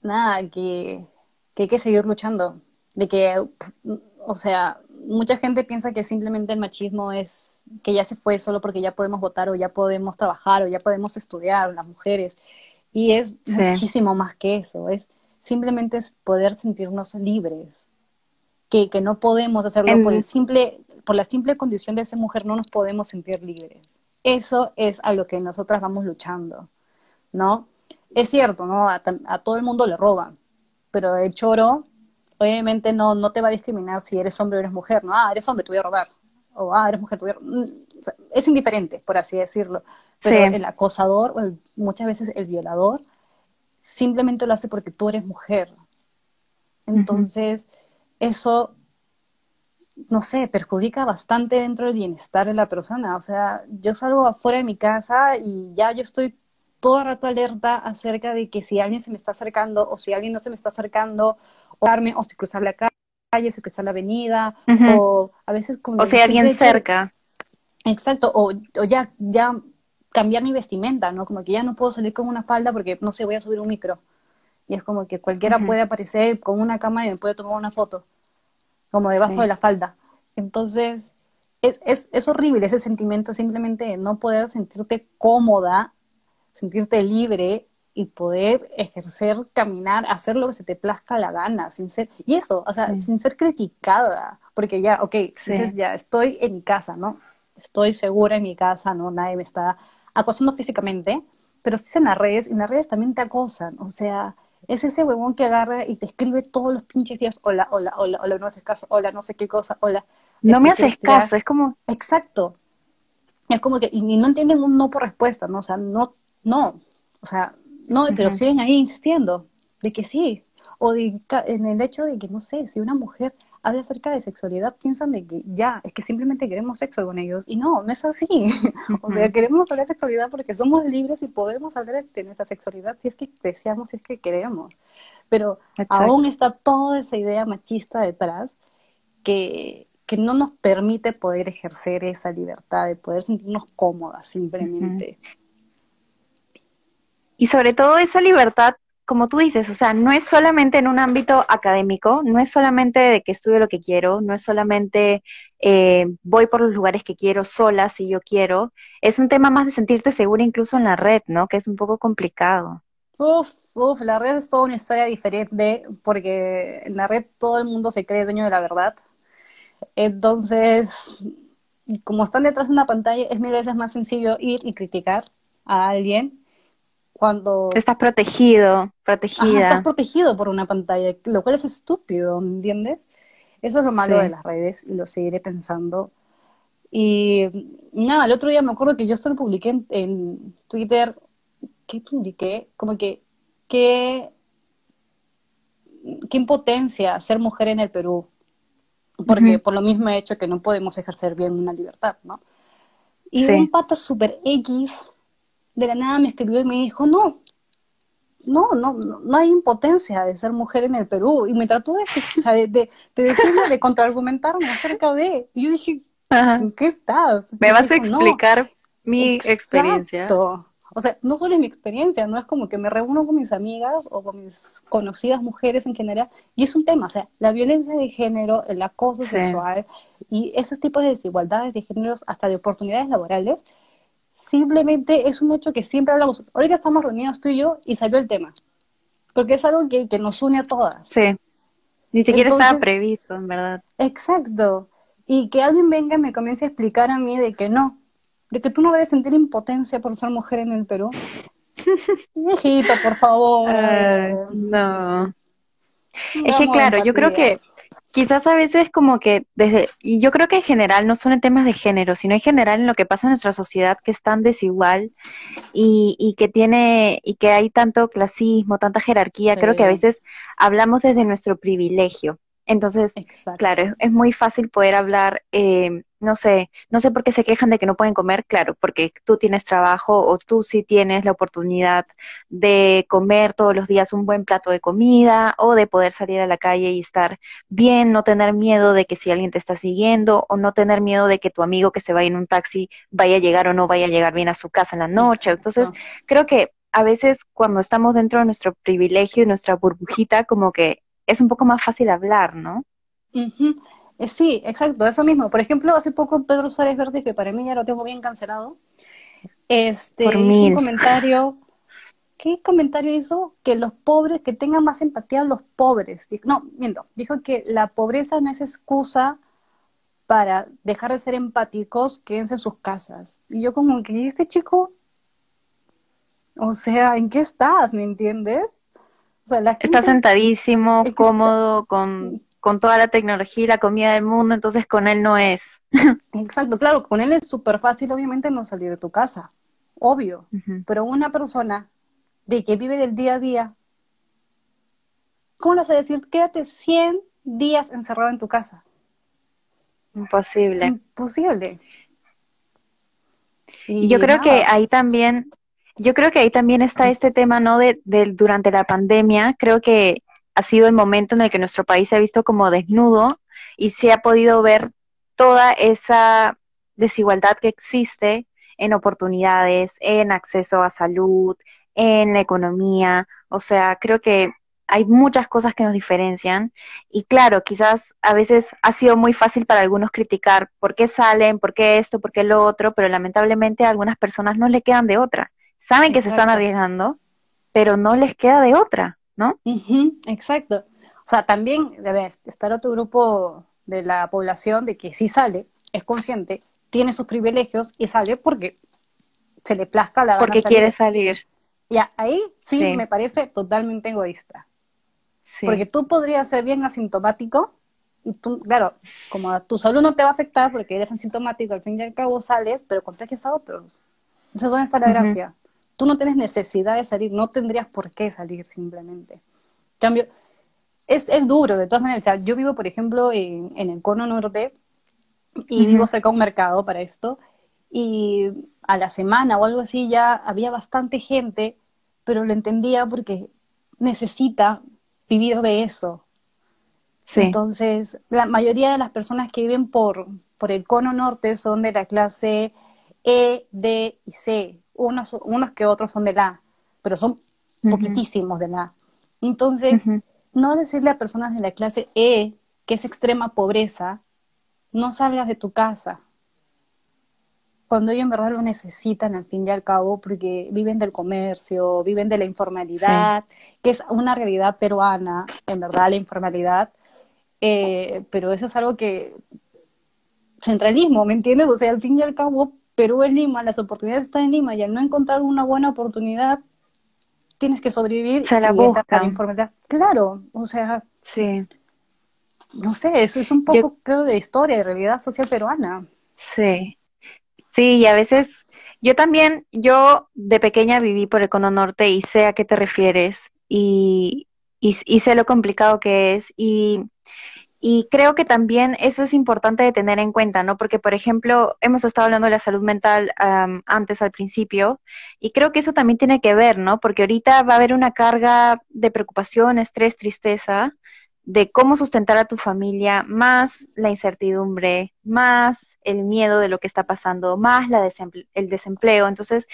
Nada, que, que hay que seguir luchando, de que, o sea, mucha gente piensa que simplemente el machismo es que ya se fue solo porque ya podemos votar o ya podemos trabajar o ya podemos estudiar las mujeres. Y es muchísimo más que eso, es simplemente es poder sentirnos libres, que, que no podemos hacerlo por, el simple, por la simple condición de ser mujer, no nos podemos sentir libres. Eso es a lo que nosotras vamos luchando, ¿no? Es cierto, ¿no? A, a todo el mundo le roban, pero el choro obviamente no, no te va a discriminar si eres hombre o eres mujer, ¿no? Ah, eres hombre, te voy a robar. O, ah, eres mujer, te voy a mm, Es indiferente, por así decirlo. Pero el acosador, o muchas veces el violador, simplemente lo hace porque tú eres mujer. Entonces, eso, no sé, perjudica bastante dentro del bienestar de la persona. O sea, yo salgo afuera de mi casa y ya yo estoy todo el rato alerta acerca de que si alguien se me está acercando o si alguien no se me está acercando o darme o si cruzar la calle si cruzar la avenida, o a veces como... O sea, alguien cerca. Exacto, o, o ya, ya cambiar mi vestimenta, ¿no? Como que ya no puedo salir con una falda porque, no sé, voy a subir un micro. Y es como que cualquiera puede aparecer con una cámara y me puede tomar una foto, como debajo de la falda. Entonces, es, es, es horrible ese sentimiento simplemente de no poder sentirte cómoda, sentirte libre y poder ejercer, caminar, hacer lo que se te plazca la gana, sin ser, y eso, o sea, sin ser criticada, porque ya, ok, entonces ya estoy en mi casa, ¿no? Estoy segura en mi casa, ¿no? Nadie me está acosando físicamente, pero es en las redes, en las redes también te acosan, o sea, es ese huevón que agarra y te escribe todos los pinches días, hola, hola, hola, hola, no haces caso, hola, no sé qué cosa, hola. No me haces caso, es como... Exacto. Es como que, y, no entienden un no por respuesta, ¿no? O sea, no, no, o sea, no, pero siguen ahí insistiendo de que sí, o de, en el hecho de que, no sé, si una mujer habla acerca de sexualidad, piensan de que ya, es que simplemente queremos sexo con ellos. Y no, no es así. o sea, queremos hablar de sexualidad porque somos libres y podemos hablar de nuestra sexualidad si es que deseamos, si es que queremos. Pero aún está toda esa idea machista detrás que, que no nos permite poder ejercer esa libertad, de poder sentirnos cómodas simplemente. Y sobre todo esa libertad como tú dices, o sea, no es solamente en un ámbito académico, no es solamente de que estudio lo que quiero, no es solamente eh, voy por los lugares que quiero sola si yo quiero, es un tema más de sentirte segura incluso en la red, ¿no? Que es un poco complicado. Uf, uf, la red es toda una historia diferente porque en la red todo el mundo se cree dueño de la verdad. Entonces, como están detrás de una pantalla, es mil veces más sencillo ir y criticar a alguien cuando... Estás protegido, protegida. estás protegido por una pantalla, lo cual es estúpido, ¿me entiendes? Eso es lo malo de las redes y lo seguiré pensando. Y nada, el otro día me acuerdo que yo solo publiqué en, Twitter, ¿qué publiqué? Como que, ¿qué, qué impotencia ser mujer en el Perú? Porque por lo mismo he hecho que no podemos ejercer bien una libertad, ¿no? Y un pata super X de la nada me escribió y me dijo, no, no, no, no hay impotencia de ser mujer en el Perú. Y me trató de, de, de, de decirme, de contraargumentarme acerca de. Y yo dije, ¿en qué estás? ¿Me vas a explicar mi experiencia? O sea, no solo es mi experiencia, no es como que me reúno con mis amigas o con mis conocidas mujeres en general, y es un tema, o sea, la violencia de género, el acoso sexual y esos tipos de desigualdades de géneros, hasta de oportunidades laborales, simplemente es un hecho que siempre hablamos. Ahorita estamos reunidos tú y yo y salió el tema. Porque es algo que, nos une a todas. Sí. Ni siquiera estaba previsto, en verdad. Exacto. Y que alguien venga y me comience a explicar a mí de que no, de que tú no debes sentir impotencia por ser mujer en el Perú. Viejito, por favor. no. es que claro, yo creo que quizás a veces como que desde, y yo creo que en general no son en temas de género, sino en general en lo que pasa en nuestra sociedad que es tan desigual y, y que tiene, y que hay tanto clasismo, tanta jerarquía, creo que a veces hablamos desde nuestro privilegio. Entonces, claro, es, muy fácil poder hablar, eh, no sé, no sé por qué se quejan de que no pueden comer, claro, porque tú tienes trabajo o tú sí tienes la oportunidad de comer todos los días un buen plato de comida o de poder salir a la calle y estar bien, no tener miedo de que si alguien te está siguiendo o no tener miedo de que tu amigo que se vaya en un taxi vaya a llegar o no vaya a llegar bien a su casa en la noche. Entonces, creo que a veces cuando estamos dentro de nuestro privilegio y nuestra burbujita, como que es un poco más fácil hablar, ¿no? Eh, sí, exacto, eso mismo. Por ejemplo, hace poco Pedro Suárez Verde, que para mí ya lo tengo bien cancelado, este, hizo un comentario. ¿Qué comentario hizo? Que los pobres, que tengan más empatía los pobres. No, miento, dijo que la pobreza no es excusa para dejar de ser empáticos, quédense en sus casas. Y yo como que, este chico? O sea, ¿en qué estás? ¿Me entiendes? Está sentadísimo, cómodo, con, toda la tecnología y la comida del mundo, entonces con él no es. Exacto, claro, con él es súper fácil, obviamente, no salir de tu casa, obvio. Pero una persona de que vive del día a día, ¿cómo le vas a decir, quédate 100 días encerrado en tu casa? Imposible. Imposible. Y, yo creo que ahí también yo creo que ahí también está este tema, ¿no? De, durante la pandemia, creo que ha sido el momento en el que nuestro país se ha visto como desnudo y se ha podido ver toda esa desigualdad que existe en oportunidades, en acceso a salud, en la economía. O sea, creo que hay muchas cosas que nos diferencian y claro, quizás a veces ha sido muy fácil para algunos criticar por qué salen, por qué esto, por qué lo otro, pero lamentablemente a algunas personas no le quedan de otra. Saben que se están arriesgando, pero no les queda de otra, ¿no? exacto. O sea, también debe estar otro grupo de la población de que sí sale, es consciente, tiene sus privilegios y sale porque se le plazca la gana Porque quiere salir. Ya, ahí sí, me parece totalmente egoísta. Porque tú podrías ser bien asintomático y tú, claro, como tu salud no te va a afectar porque eres asintomático, al fin y al cabo sales, pero contagias a otros. Entonces, ¿dónde está la gracia? Tú no tienes necesidad de salir, no tendrías por qué salir simplemente. cambio, es, es duro, de todas maneras. yo vivo, por ejemplo, en, el cono norte y vivo cerca de un mercado para esto. Y a la semana o algo así ya había bastante gente, pero lo entendía porque necesita vivir de eso. Entonces, la mayoría de las personas que viven por, por el cono norte son de la clase E, D y C. Unos, unos que otros son de la pero son poquitísimos de la. Entonces, no decirle a personas de la clase E, que es extrema pobreza, no salgas de tu casa. Cuando ellos en verdad lo necesitan al fin y al cabo, porque viven del comercio, viven de la informalidad, que es una realidad peruana, en verdad, la informalidad. Eh, pero eso es algo que. Centralismo, ¿me entiendes? O sea, al fin y al cabo, Perú es Lima, las oportunidades están en Lima, y al no encontrar una buena oportunidad, tienes que sobrevivir Se la y informalidad. Claro, o sea. Sí no sé, eso es un poco, creo, de historia, de realidad social peruana. Sí, sí, y a veces, yo también, yo de pequeña viví por el Cono Norte y sé a qué te refieres y, y, sé lo complicado que es y, y creo que también eso es importante de tener en cuenta, ¿no? Porque, por ejemplo, hemos estado hablando de la salud mental antes al principio y creo que eso también tiene que ver, ¿no? Porque ahorita va a haber una carga de preocupación, estrés, tristeza de cómo sustentar a tu familia, más la incertidumbre, más el miedo de lo que está pasando, más la el desempleo. Entonces,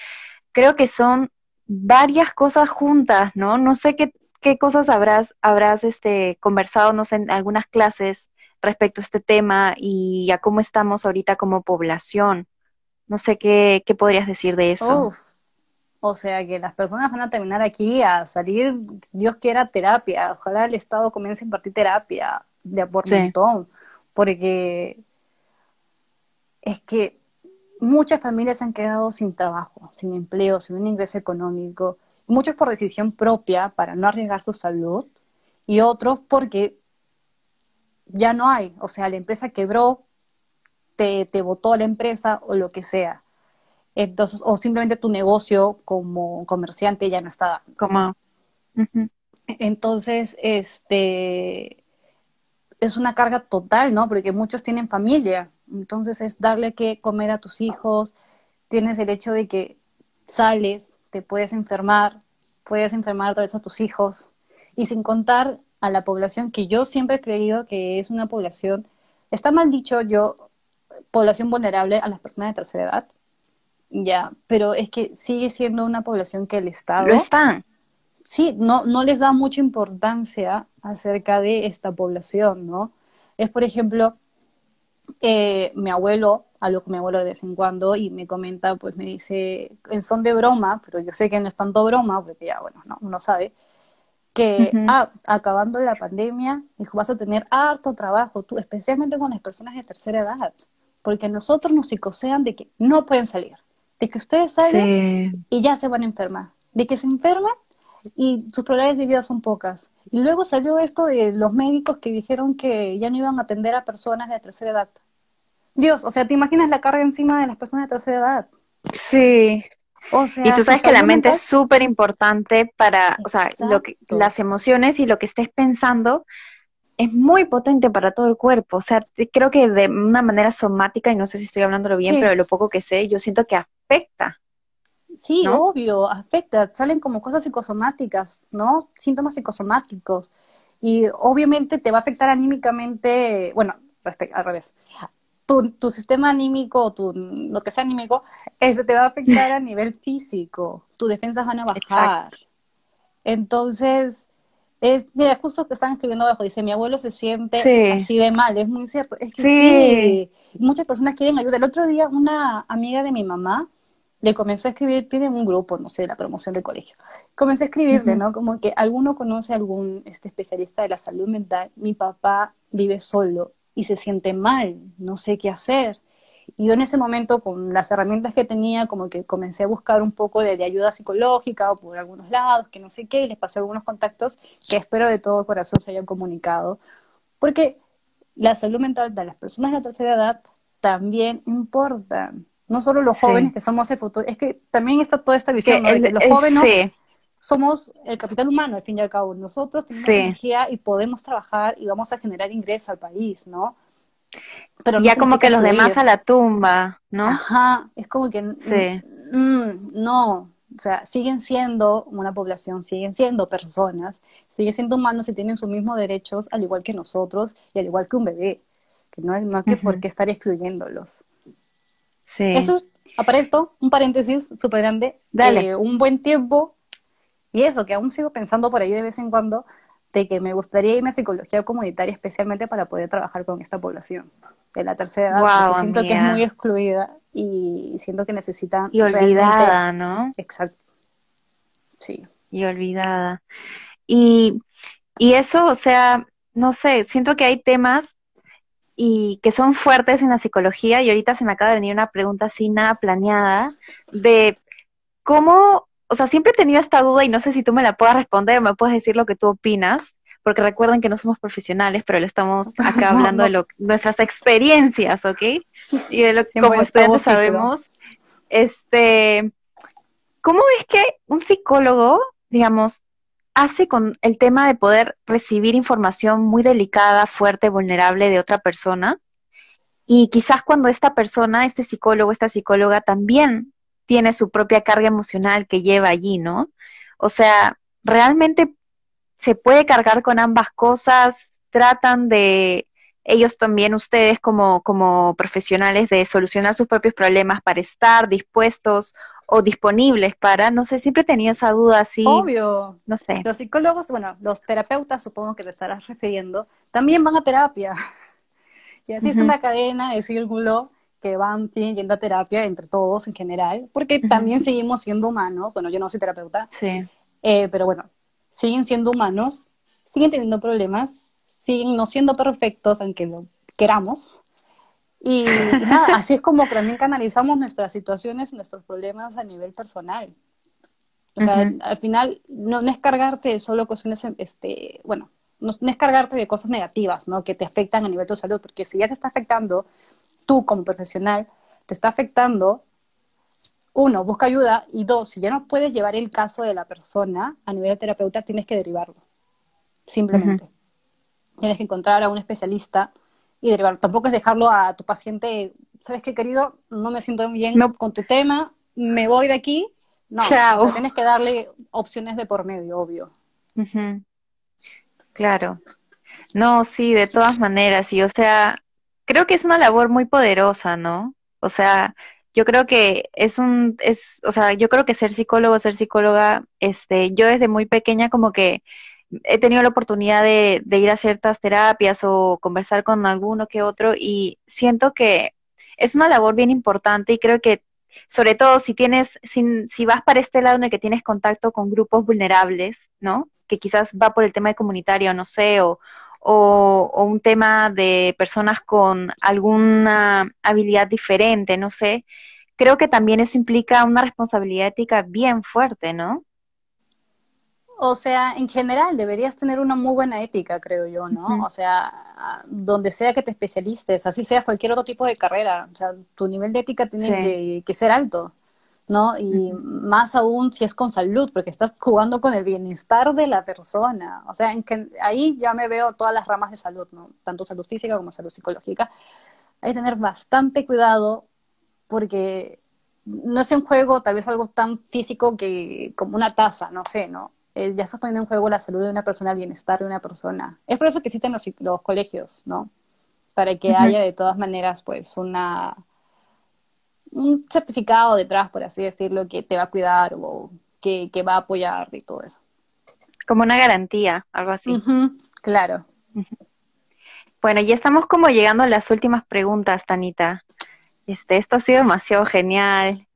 creo que son varias cosas juntas, ¿no? No sé qué, qué cosas habrás, habrás este, conversado, no sé, en algunas clases respecto a este tema y a cómo estamos ahorita como población. No sé qué, qué podrías decir de eso. O sea que las personas van a terminar aquí a salir, Dios quiera, terapia. Ojalá el Estado comience a impartir terapia de por montón. Porque es que muchas familias han quedado sin trabajo, sin empleo, sin un ingreso económico. Muchos por decisión propia para no arriesgar su salud y otros porque ya no hay. O sea, la empresa quebró, te, te botó la empresa o lo que sea. Entonces, o simplemente tu negocio como comerciante ya no está. Como. Entonces, este es una carga total, ¿no? Porque muchos tienen familia. Entonces es darle que comer a tus hijos. Tienes el hecho de que sales, te puedes enfermar, puedes enfermar otra vez a tus hijos. Y sin contar a la población que yo siempre he creído que es una población, está mal dicho yo, población vulnerable a las personas de tercera edad, ya, pero es que sigue siendo una población que el Estado... Lo está. Sí, no, no les da mucha importancia acerca de esta población, ¿no? Es, por ejemplo, eh, mi abuelo, algo que mi abuelo de vez en cuando, y me comenta, pues me dice, en son de broma, pero yo sé que no es tanto broma, porque ya, bueno, no, uno sabe, que ah, acabando la pandemia, dijo, vas a tener harto trabajo, tú, especialmente con las personas de tercera edad, porque nosotros nos psicosean de que no pueden salir, de que ustedes salen y ya se van a enfermar, de que se enferman y sus probabilidades de vida son pocas. Y luego salió esto de los médicos que dijeron que ya no iban a atender a personas de tercera edad. Dios, o sea, ¿te imaginas la carga encima de las personas de tercera edad? Sí. O sea, y tú sabes que la mente es súper importante para, o sea, lo que, las emociones y lo que estés pensando es muy potente para todo el cuerpo. O sea, creo que de una manera somática, y no sé si estoy hablándolo bien, pero de lo poco que sé, yo siento que afecta. Sí, obvio, afecta. Salen como cosas psicosomáticas, ¿no? Síntomas psicosomáticos. Y obviamente te va a afectar anímicamente, bueno, al revés. Tu, tu sistema anímico, tu, lo que sea anímico, eso te va a afectar a nivel físico. Tus defensas van a bajar. Entonces, es, mira, justo que están escribiendo abajo, dice, mi abuelo se siente así de mal, es muy cierto. Es que sí. muchas personas quieren ayuda. El otro día una amiga de mi mamá le comenzó a escribir, tiene un grupo, no sé, la promoción del colegio. Comencé a escribirle, ¿no? Como que alguno conoce a algún este, especialista de la salud mental, mi papá vive solo y se siente mal, no sé qué hacer. Y yo en ese momento, con las herramientas que tenía, como que comencé a buscar un poco de, ayuda psicológica o por algunos lados, que no sé qué, y les pasé algunos contactos que espero de todo corazón se hayan comunicado. Porque la salud mental de las personas de la tercera edad también importa. No solo los jóvenes que somos el futuro, es que también está toda esta visión de que los jóvenes somos el capital humano, al fin y al cabo. Nosotros tenemos energía y podemos trabajar y vamos a generar ingreso al país, ¿no? Pero ya como que los demás a la tumba, ¿no? Ajá, es como que sí. Mm, no, o sea, siguen siendo una población, siguen siendo personas, siguen siendo humanos y tienen sus mismos derechos, al igual que nosotros y al igual que un bebé, que no, no hay que por qué estar excluyéndolos. Sí. Eso es, para esto, un paréntesis súper grande, Dale. un buen tiempo, y eso, que aún sigo pensando por ahí de vez en cuando, de que me gustaría irme a psicología comunitaria especialmente para poder trabajar con esta población de la tercera edad, porque siento que es muy excluida y siento que necesita y olvidada, ¿no? Exacto. Sí. Y olvidada. Y, y eso, o sea, no sé, siento que hay temas y que son fuertes en la psicología y ahorita se me acaba de venir una pregunta así nada planeada de cómo o sea, siempre he tenido esta duda y no sé si tú me la puedas responder o me puedes decir lo que tú opinas, porque recuerden que no somos profesionales, pero le estamos acá hablando de lo, nuestras experiencias, ¿ok? Y de lo que como ustedes sabemos, este, ¿cómo es que un psicólogo, digamos, hace con el tema de poder recibir información muy delicada, fuerte, vulnerable de otra persona? Y quizás cuando esta persona, este psicólogo, esta psicóloga también tiene su propia carga emocional que lleva allí, ¿no? O sea, realmente se puede cargar con ambas cosas, tratan de ellos también, ustedes como, como profesionales, de solucionar sus propios problemas para estar dispuestos o disponibles para, no sé, siempre he tenido esa duda así. Obvio. No sé. Los psicólogos, bueno, los terapeutas, supongo que te estarás refiriendo, también van a terapia. Y así es una cadena de círculo que van, siguen yendo a terapia entre todos en general, porque también seguimos siendo humanos, bueno, yo no soy terapeuta, sí. Eh, pero bueno, siguen siendo humanos, siguen teniendo problemas, siguen no siendo perfectos, aunque lo queramos, y, nada, así es como también canalizamos nuestras situaciones, nuestros problemas a nivel personal. O sea, al final no, es cargarte de solo cuestiones, este, bueno, no, no, es cargarte de cosas negativas, ¿no? Que te afectan a nivel de tu salud, porque si ya te está afectando tú como profesional te está afectando, uno, busca ayuda y dos, si ya no puedes llevar el caso de la persona a nivel de terapeuta, tienes que derivarlo. Simplemente. Tienes que encontrar a un especialista y derivarlo. Tampoco es dejarlo a tu paciente, ¿sabes qué, querido? No me siento bien con tu tema, me voy de aquí. No, tienes que darle opciones de por medio, obvio. Claro. No, sí, de todas maneras. Y o sea, creo que es una labor muy poderosa, ¿no? O sea, yo creo que es un, es, o sea, yo creo que ser psicólogo, ser psicóloga, este, yo desde muy pequeña como que he tenido la oportunidad de, de ir a ciertas terapias o conversar con alguno que otro y siento que es una labor bien importante y creo que sobre todo si tienes, si, si vas para este lado en el que tienes contacto con grupos vulnerables, ¿no? Que quizás va por el tema de comunitario, no sé, o, o, un tema de personas con alguna habilidad diferente, no sé, creo que también eso implica una responsabilidad ética bien fuerte, ¿no? O sea, en general deberías tener una muy buena ética, creo yo, ¿no? O sea, donde sea que te especialices, así sea cualquier otro tipo de carrera, o sea, tu nivel de ética tiene que, ser alto. ¿No? Y más aún si es con salud, porque estás jugando con el bienestar de la persona. O sea, en que ahí ya me veo todas las ramas de salud, ¿no? Tanto salud física como salud psicológica. Hay que tener bastante cuidado porque no es en juego tal vez algo tan físico que como una taza, no sé, ¿no? eh, ya estás poniendo en juego la salud de una persona, el bienestar de una persona. Es por eso que existen los, los colegios, ¿no? Para que haya de todas maneras, pues, una un certificado detrás, por así decirlo, que te va a cuidar o que, que va a apoyar y todo eso. Como una garantía, algo así. claro. Bueno, ya estamos como llegando a las últimas preguntas, Tanita. Este, esto ha sido demasiado genial.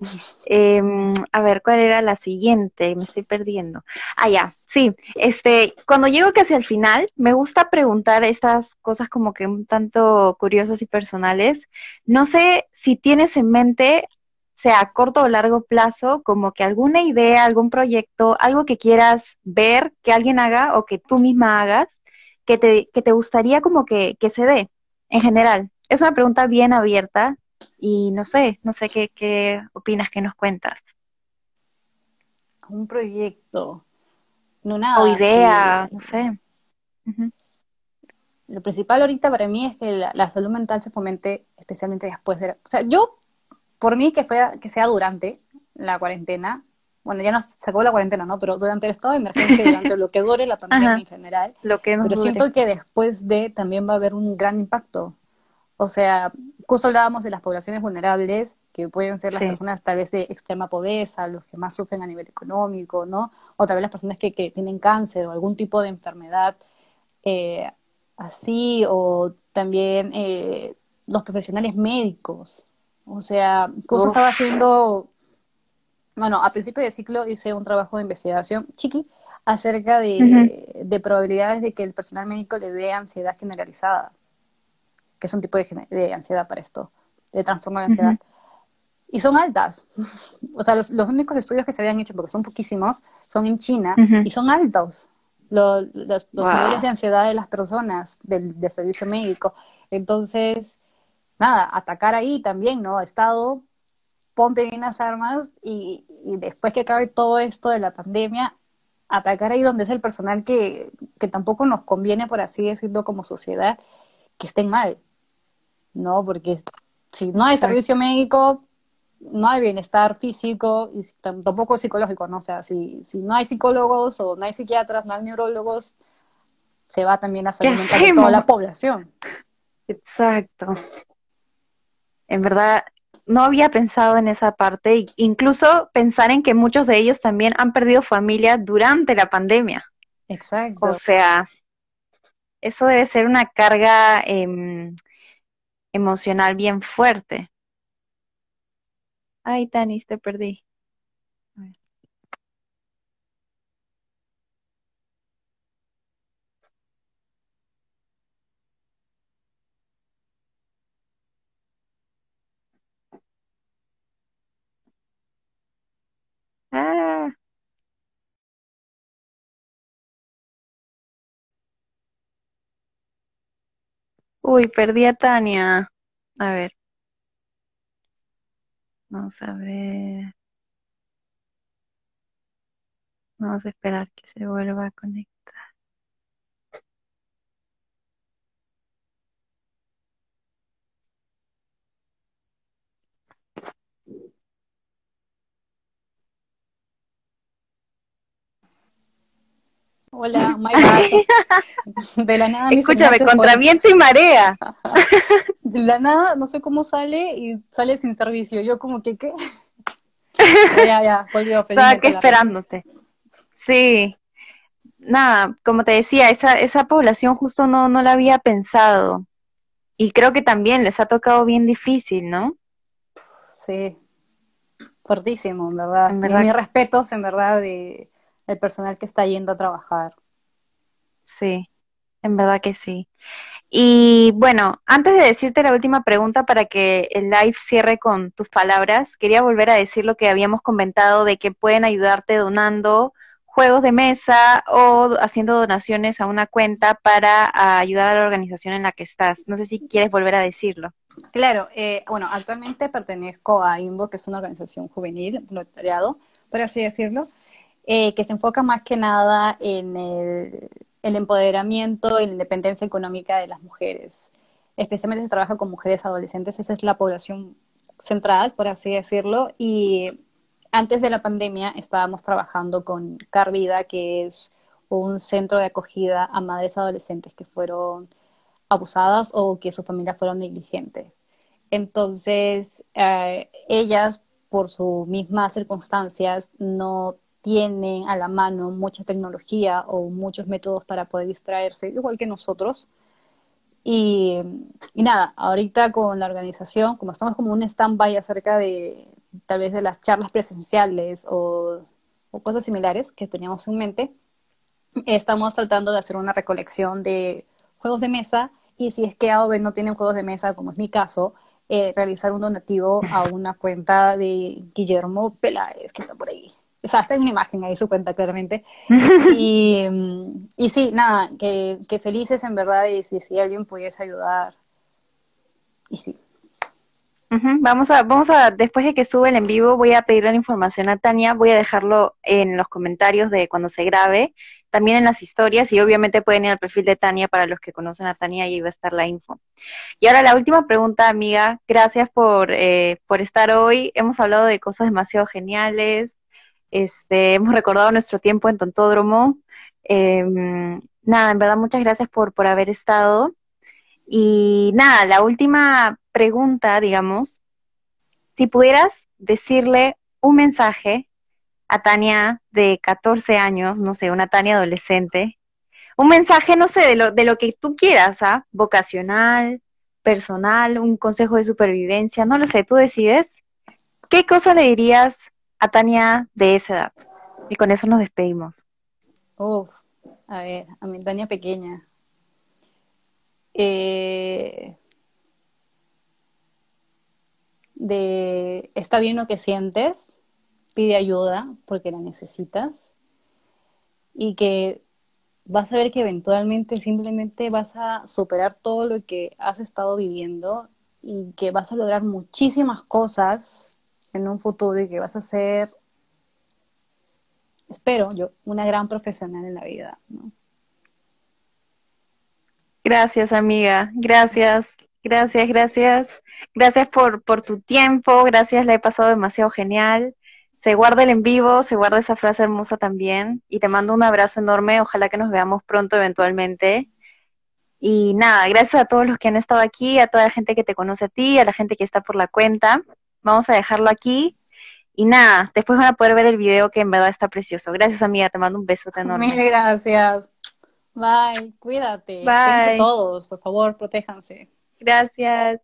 Em, a ver, ¿cuál era la siguiente? Me estoy perdiendo. Ah, ya, sí. Este, cuando llego casi al final, me gusta preguntar estas cosas como que un tanto curiosas y personales. No sé si tienes en mente, sea a corto o largo plazo, como que alguna idea, algún proyecto, algo que quieras ver que alguien haga o que tú misma hagas, que te, que te gustaría como que, que se dé en general. Es una pregunta bien abierta, y no sé, no sé qué, qué opinas, que nos cuentas. Un proyecto. No nada. O idea, no sé. Lo principal ahorita para mí es que la, salud mental se fomente especialmente después de... o sea, yo, por mí, que, fue, que sea durante la cuarentena, bueno, ya no se acabó la cuarentena, ¿no? Pero durante el estado de emergencia, durante lo que dure la pandemia en general. Lo que pero siento que después de también va a haber un gran impacto. O sea, justo hablábamos de las poblaciones vulnerables, que pueden ser las personas tal vez de extrema pobreza, los que más sufren a nivel económico, ¿no? O tal vez las personas que, que tienen cáncer o algún tipo de enfermedad eh, así, o también eh, los profesionales médicos. O sea, justo estaba haciendo, bueno, a principio de ciclo hice un trabajo de investigación chiqui acerca de, de probabilidades de que el personal médico le dé ansiedad generalizada que es un tipo de, ansiedad para esto, de trastorno de ansiedad. Y son altas. o sea, los, únicos estudios que se habían hecho, porque son poquísimos, son en China y son altos. los, niveles de ansiedad de las personas, del, servicio médico. Entonces, nada, atacar ahí también, ¿no? Estado, ponte bien las armas y, y, después que acabe todo esto de la pandemia, atacar ahí donde es el personal que, que tampoco nos conviene, por así decirlo, como sociedad, que estén mal. ¿No? Porque si no hay servicio médico, no hay bienestar físico y tampoco psicológico, ¿no? O sea, si, si no hay psicólogos o no hay psiquiatras, no hay neurólogos, se va también a salud mental de toda la población. Exacto. En verdad, no había pensado en esa parte, incluso pensar en que muchos de ellos también han perdido familia durante la pandemia. Exacto. O sea, eso debe ser una carga eh, emocional bien fuerte. Ay, Tanis, te perdí. Ah. Uy, perdí a Tania. A ver, vamos a ver. Vamos a esperar que se vuelva a conectar. Hola, my bad. De la nada. Escúchame, contra viento y marea. De la nada, no sé cómo sale y sale sin servicio. Yo como que, ¿qué? ya, ya, volvió. Estaba aquí esperándote. Sí. Nada, como te decía, esa, esa población justo no, no la había pensado. Y creo que también les ha tocado bien difícil, ¿no? Sí, fuertísimo, en verdad. En verdad. Mis respetos, en verdad, de el personal que está yendo a trabajar. Sí, en verdad que sí. Y bueno, antes de decirte la última pregunta para que el live cierre con tus palabras, quería volver a decir lo que habíamos comentado de que pueden ayudarte donando juegos de mesa o haciendo donaciones a una cuenta para ayudar a la organización en la que estás. No sé si quieres volver a decirlo. Claro, eh, bueno, actualmente pertenezco a INVO, que es una organización juvenil, voluntariado, por así decirlo, eh, que se enfoca más que nada en el, empoderamiento y la independencia económica de las mujeres. Especialmente se trabaja con mujeres adolescentes, esa es la población central, por así decirlo, y antes de la pandemia estábamos trabajando con Carvida, que es un centro de acogida a madres adolescentes que fueron abusadas o que su familia fueron negligentes. Entonces, eh, ellas, por sus mismas circunstancias, no tienen a la mano mucha tecnología o muchos métodos para poder distraerse, igual que nosotros. Y, nada, ahorita con la organización, como estamos como un stand-by acerca de tal vez de las charlas presenciales o, o cosas similares que teníamos en mente, estamos tratando de hacer una recolección de juegos de mesa y si es que AOV no tienen juegos de mesa, como es mi caso, eh, realizar un donativo a una cuenta de Guillermo Peláez, que está por ahí. O sea, está en una imagen ahí su cuenta claramente. Y, y sí, nada, que, que felices en verdad y si, si alguien pudiese ayudar. Y sí. Vamos a, vamos a, después de que sube el en vivo, voy a pedirle la información a Tania, voy a dejarlo en los comentarios de cuando se grabe, también en las historias, y obviamente pueden ir al perfil de Tania para los que conocen a Tania, y ahí va a estar la info. Y ahora la última pregunta, amiga, gracias por, eh, por estar hoy, hemos hablado de cosas demasiado geniales, este, hemos recordado nuestro tiempo en Tontódromo, em, nada, en verdad muchas gracias por, por haber estado. Y nada, la última pregunta, digamos, si pudieras decirle un mensaje a Tania de 14 años, no sé, una Tania adolescente, un mensaje, no sé, de lo, de lo que tú quieras, ¿ah? Vocacional, personal, un consejo de supervivencia, no lo sé, tú decides. ¿Qué cosa le dirías a Tania de esa edad? Y con eso nos despedimos. Oh, a ver, a mi Tania pequeña. Eh, de está bien lo que sientes, pide ayuda porque la necesitas y que vas a ver que eventualmente simplemente vas a superar todo lo que has estado viviendo y que vas a lograr muchísimas cosas en un futuro y que vas a ser, espero yo, una gran profesional en la vida. Gracias, amiga. Gracias. Gracias, gracias. Gracias por, por tu tiempo, gracias, la he pasado demasiado genial. Se guarda el en vivo, se guarda esa frase hermosa también. Y te mando un abrazo enorme, ojalá que nos veamos pronto eventualmente. Y nada, gracias a todos los que han estado aquí, a toda la gente que te conoce a ti, a la gente que está por la cuenta. Vamos a dejarlo aquí. Y nada, después van a poder ver el video que en verdad está precioso. Gracias, amiga, te mando un beso enorme. Mil gracias. Bye, cuídate. Bye. todos, por favor, protéjanse. Gracias.